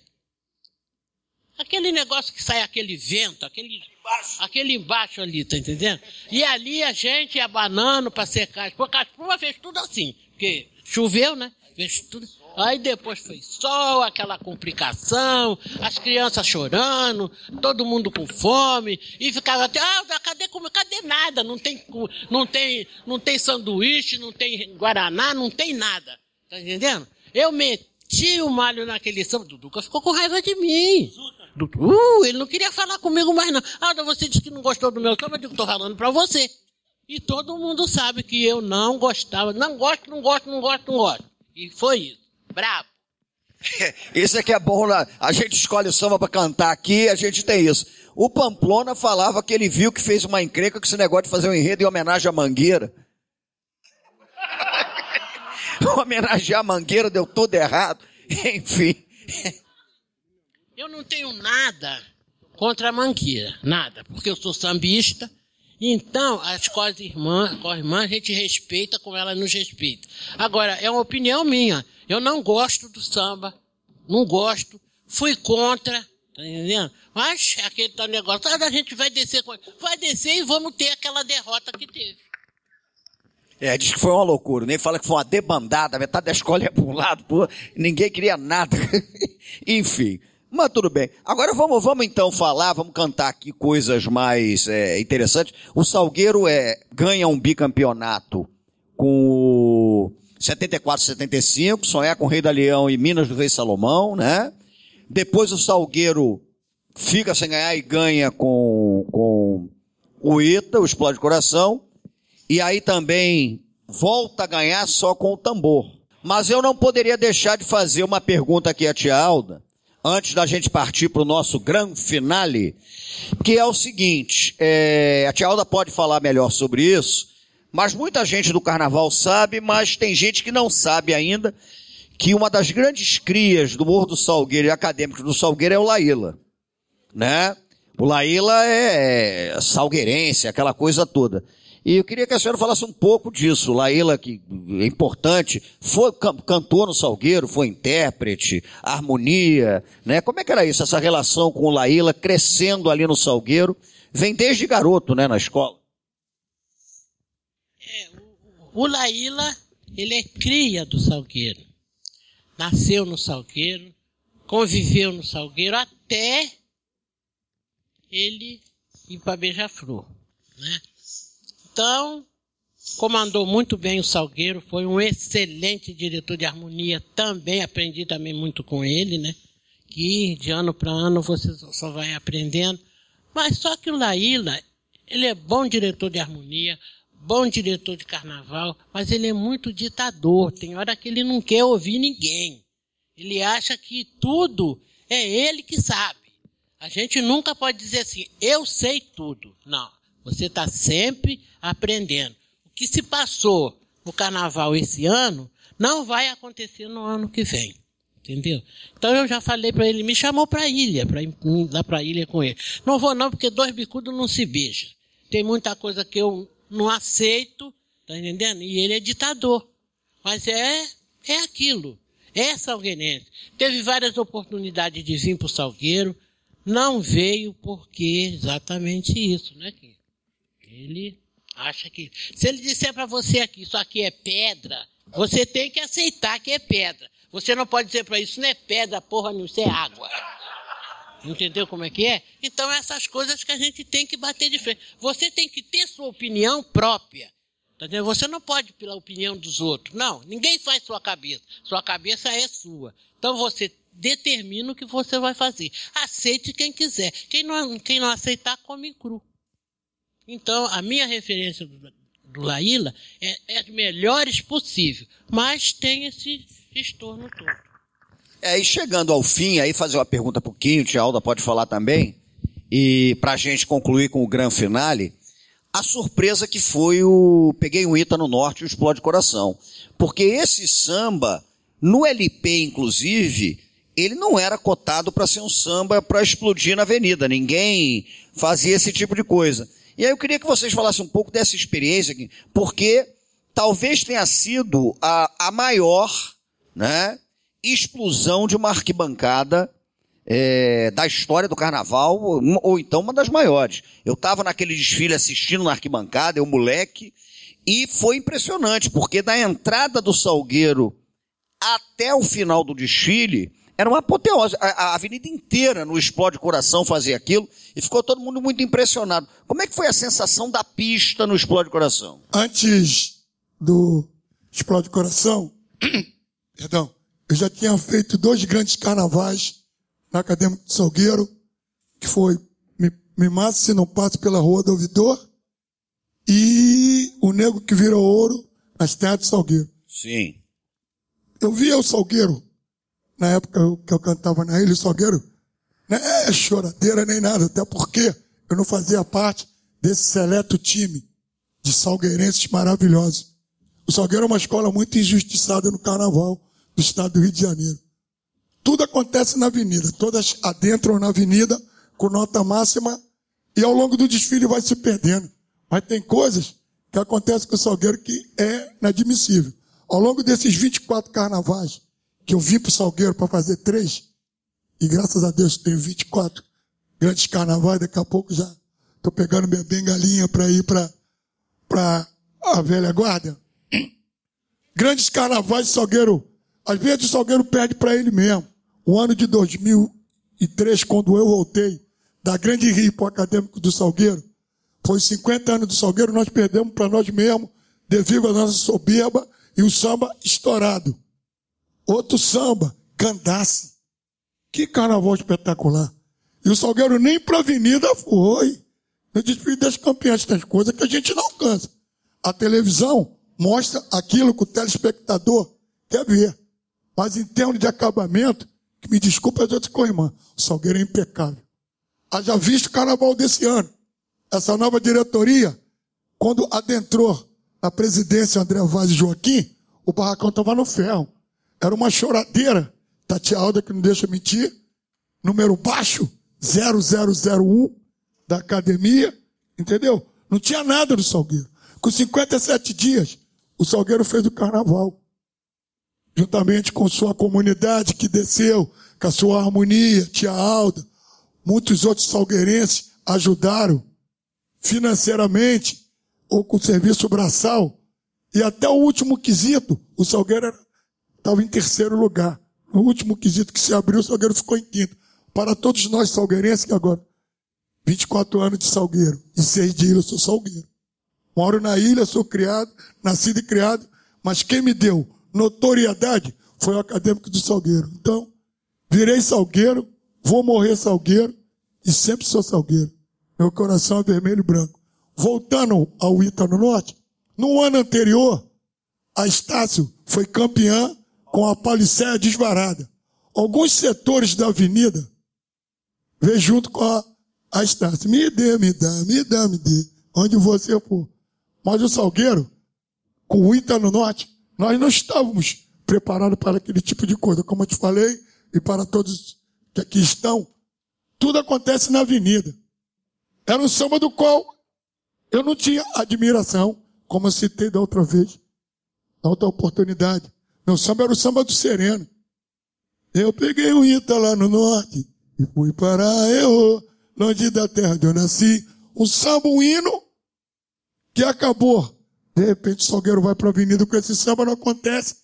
Aquele negócio que sai aquele vento, aquele embaixo, aquele embaixo ali, tá entendendo? E ali a gente abanando para secar as plumas fez tudo assim, porque choveu, né? Fez tudo. Aí depois foi sol, aquela complicação, as crianças chorando, todo mundo com fome, e ficava até, ah, cadê comer? Cadê nada? Não tem, não tem, não tem sanduíche, não tem guaraná, não tem nada. Tá entendendo? Eu meti o malho naquele samba, Duduca ficou com raiva de mim. Uh, ele não queria falar comigo mais não. Ah, você disse que não gostou do meu samba, eu digo, tô falando pra você. E todo mundo sabe que eu não gostava, não gosto, não gosto, não gosto, não gosto. E foi isso. Bravo. Isso é que é bom, né? a gente escolhe o samba pra cantar aqui, a gente tem isso. O Pamplona falava que ele viu que fez uma encrenca com esse negócio de fazer um enredo em homenagem à Mangueira. Homenagear a Mangueira deu tudo errado. Enfim. Eu não tenho nada contra a Mangueira, nada, porque eu sou sambista. Então, as coisas irmãs, com as irmãs, a gente respeita como ela nos respeita. Agora, é uma opinião minha. Eu não gosto do samba, não gosto, fui contra, tá entendendo? Mas aquele tal negócio, ah, a gente vai descer com vai descer e vamos ter aquela derrota que teve. É, diz que foi uma loucura. Nem fala que foi uma debandada, metade da escola ia para um lado, pô, ninguém queria nada. Enfim. Mas tudo bem. Agora vamos, vamos então falar, vamos cantar aqui coisas mais é, interessantes. O Salgueiro é, ganha um bicampeonato com o 74, 75, sonhar com o Rei da Leão e Minas do Rei Salomão, né? Depois o Salgueiro fica sem ganhar e ganha com, com o Ita, o Explode Coração. E aí também volta a ganhar só com o tambor. Mas eu não poderia deixar de fazer uma pergunta aqui a tia Alda, antes da gente partir para o nosso grande finale, que é o seguinte, é, a tia Alda pode falar melhor sobre isso, mas muita gente do carnaval sabe, mas tem gente que não sabe ainda que uma das grandes crias do Morro do Salgueiro e acadêmicos do Salgueiro é o Laíla, né? O Laíla é, é salgueirense, aquela coisa toda. E eu queria que a senhora falasse um pouco disso. Laíla, que é importante, foi cantor no Salgueiro, foi intérprete, harmonia, né? Como é que era isso, essa relação com o Laíla crescendo ali no Salgueiro? Vem desde garoto, né, na escola. É, o, o Laíla, ele é cria do Salgueiro. Nasceu no Salgueiro, conviveu no Salgueiro até ele ir para Beija-Flor, né? Então, comandou muito bem o Salgueiro, foi um excelente diretor de harmonia, também aprendi também muito com ele, né? Que de ano para ano você só vai aprendendo. Mas só que o Laíla, ele é bom diretor de harmonia, bom diretor de carnaval, mas ele é muito ditador. Tem hora que ele não quer ouvir ninguém. Ele acha que tudo é ele que sabe. A gente nunca pode dizer assim, eu sei tudo. Não. Você está sempre aprendendo. O que se passou no carnaval esse ano não vai acontecer no ano que vem. Entendeu? Então eu já falei para ele, me chamou para a ilha, para ir lá para a ilha com ele. Não vou não, porque dois bicudos não se beijam. Tem muita coisa que eu não aceito, tá entendendo? E ele é ditador. Mas é, é aquilo. É salgueirense. Teve várias oportunidades de vir para o Salgueiro, não veio porque exatamente isso, né, Kim? Ele acha que. Se ele disser para você aqui, isso aqui é pedra, você tem que aceitar que é pedra. Você não pode dizer para isso, não é pedra, porra, não, isso é água. Entendeu como é que é? Então, essas coisas que a gente tem que bater de frente. Você tem que ter sua opinião própria. Tá você não pode pela opinião dos outros. Não, ninguém faz sua cabeça. Sua cabeça é sua. Então você determina o que você vai fazer. Aceite quem quiser. Quem não, quem não aceitar, come cru. Então, a minha referência do, Laíla é, é as melhores possível, mas tem esse estorno todo. É, e chegando ao fim, aí fazer uma pergunta para o Quinho, tia Alda pode falar também, e para a gente concluir com o grande finale, a surpresa que foi o Peguei um Ita no Norte e o Explode Coração. Porque esse samba, no LP inclusive, ele não era cotado para ser um samba para explodir na avenida. Ninguém fazia esse tipo de coisa. E aí eu queria que vocês falassem um pouco dessa experiência aqui, porque talvez tenha sido a, a maior, né, explosão de uma arquibancada é, da história do carnaval, ou, ou então uma das maiores. Eu estava naquele desfile assistindo na arquibancada, eu moleque, e foi impressionante, porque da entrada do Salgueiro até o final do desfile, era uma apoteose. A, a, avenida inteira no Explode Coração fazia aquilo e ficou todo mundo muito impressionado. Como é que foi a sensação da pista no Explode Coração? Antes do Explode Coração, perdão, eu já tinha feito dois grandes carnavais na Acadêmica de Salgueiro, que foi Me, Me Mata Se Não Passa Pela Rua do Ouvidor e O Negro Que Vira Ouro nas terras de Salgueiro. Sim. Eu via o Salgueiro na época que eu cantava na Ilha Salgueiro, não é choradeira nem nada, até porque eu não fazia parte desse seleto time de salgueirenses maravilhosos. O Salgueiro é uma escola muito injustiçada no carnaval do estado do Rio de Janeiro. Tudo acontece na avenida, todas adentram na avenida com nota máxima e ao longo do desfile vai se perdendo. Mas tem coisas que acontecem com o Salgueiro que é inadmissível. Ao longo desses 24 carnavais que eu vim para o Salgueiro para fazer três, e graças a Deus tenho 24 grandes carnavais, daqui a pouco já estou pegando minha bengalinha para ir para a velha guarda. Grandes carnavais Salgueiro. Às vezes o Salgueiro perde para ele mesmo. O ano de 2003, quando eu voltei da Grande Rio para o Acadêmico do Salgueiro, foi 50 anos do Salgueiro, nós perdemos para nós mesmos, devido à nossa soberba e o samba estourado. Outro samba, Candace. Que carnaval espetacular. E o Salgueiro nem para a avenida foi. No desfile das campeãs tem coisas que a gente não alcança. A televisão mostra aquilo que o telespectador quer ver. Mas em termos de acabamento, que me desculpa as outras irmã, o Salgueiro é impecável. Haja visto o carnaval desse ano. Essa nova diretoria, quando adentrou na presidência André Vaz e Joaquim, o barracão estava no ferro. Era uma choradeira. Tati Alda, que não deixa mentir, número baixo, 0001 da academia, entendeu? Não tinha nada no Salgueiro. Com 57 dias, o Salgueiro fez o carnaval. Juntamente com sua comunidade que desceu, com a sua harmonia, tia Alda, muitos outros salgueirenses ajudaram financeiramente ou com serviço braçal. E até o último quesito, o Salgueiro estava em terceiro lugar. No último quesito que se abriu, o Salgueiro ficou em quinto. Para todos nós salgueirenses que agora, 24 anos de Salgueiro e seis de ilha, eu sou Salgueiro. Moro na ilha, sou criado, nascido e criado, mas quem me deu notoriedade foi o acadêmico do Salgueiro. Então, virei Salgueiro, vou morrer Salgueiro e sempre sou Salgueiro. Meu coração é vermelho e branco. Voltando ao Ítalo Norte, no ano anterior, a Estácio foi campeã com a palicéia desvarada. Alguns setores da avenida veio junto com a, a Estácio. Me dê, me dá, me dá, me dê. Onde você for. Mas o Salgueiro, com o Ita no norte, nós não estávamos preparados para aquele tipo de coisa. Como eu te falei, e para todos que aqui estão, tudo acontece na avenida. Era um samba do qual eu não tinha admiração, como eu citei da outra vez, na outra oportunidade. Meu samba era o samba do sereno. Eu peguei o Ita lá no norte e fui para eu, longe da terra onde eu nasci. Um samba, um hino que acabou. De repente o Salgueiro vai para a avenida com esse samba, não acontece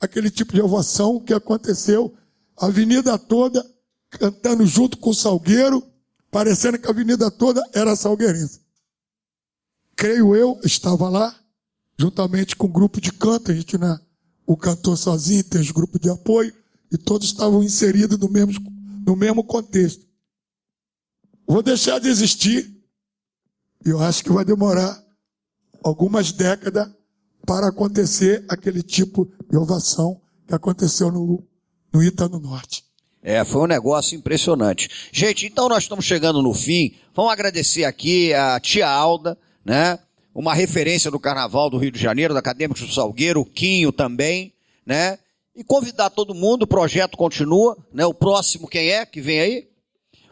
aquele tipo de ovação que aconteceu. A avenida toda cantando junto com o Salgueiro, parecendo que a avenida toda era salgueirense. Creio eu, estava lá, juntamente com um grupo de canto, a gente é o cantor sozinho, tem os grupos de apoio, e todos estavam inseridos no mesmo, no mesmo contexto. Vou deixar de existir, e eu acho que vai demorar algumas décadas para acontecer aquele tipo de ovação que aconteceu no, no Ita no Norte. É, foi um negócio impressionante. Gente, então nós estamos chegando no fim. Vamos agradecer aqui a tia Alda, né? Uma referência do Carnaval do Rio de Janeiro, da Acadêmicos do Salgueiro, o Quinho também, né? E convidar todo mundo, o projeto continua, né? O próximo quem é que vem aí?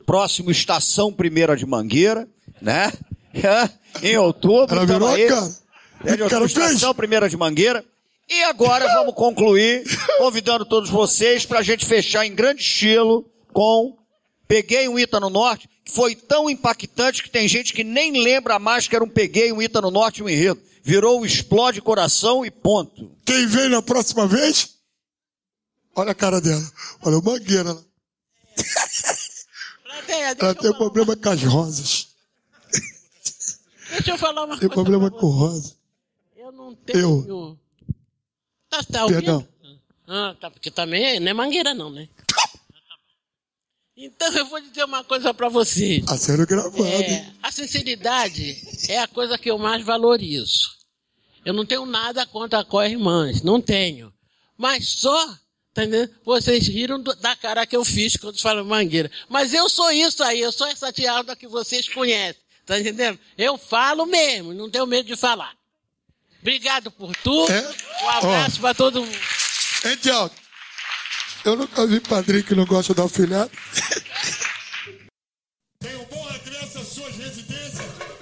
Próximo Estação Primeira de Mangueira, né? em outubro. Ela virou aí, cara. de cara Estação Primeira de Mangueira. E agora vamos concluir convidando todos vocês para a gente fechar em grande estilo com Peguei um Ita no Norte, foi tão impactante que tem gente que nem lembra mais que era um Peguei um Ita no Norte um enredo. Virou um explode coração e ponto. Quem vem na próxima vez? Olha a cara dela. Olha o Mangueira. Ela, deixa, ela eu tem falar, problema com as rosas. deixa eu falar uma Tem coisa. problema pra com rosa. Eu não tenho. Tá, tá ouvindo? Perdão. Ah, tá, porque também não é mangueira, não, né? Então eu vou dizer uma coisa pra você. A sério gravado. É, a sinceridade é a coisa que eu mais valorizo. Eu não tenho nada contra a co-irmãs, não tenho. Mas só Tá entendendo? Vocês riram da cara que eu fiz quando falam mangueira. Mas eu sou isso aí, eu sou essa tialda que vocês conhecem. Tá entendendo? Eu falo mesmo, não tenho medo de falar. Obrigado por tudo. É? Um abraço para todo mundo. Tiago? Eu nunca vi padrinho que não gosta da afilhada. Tem um bom regresso às suas residências.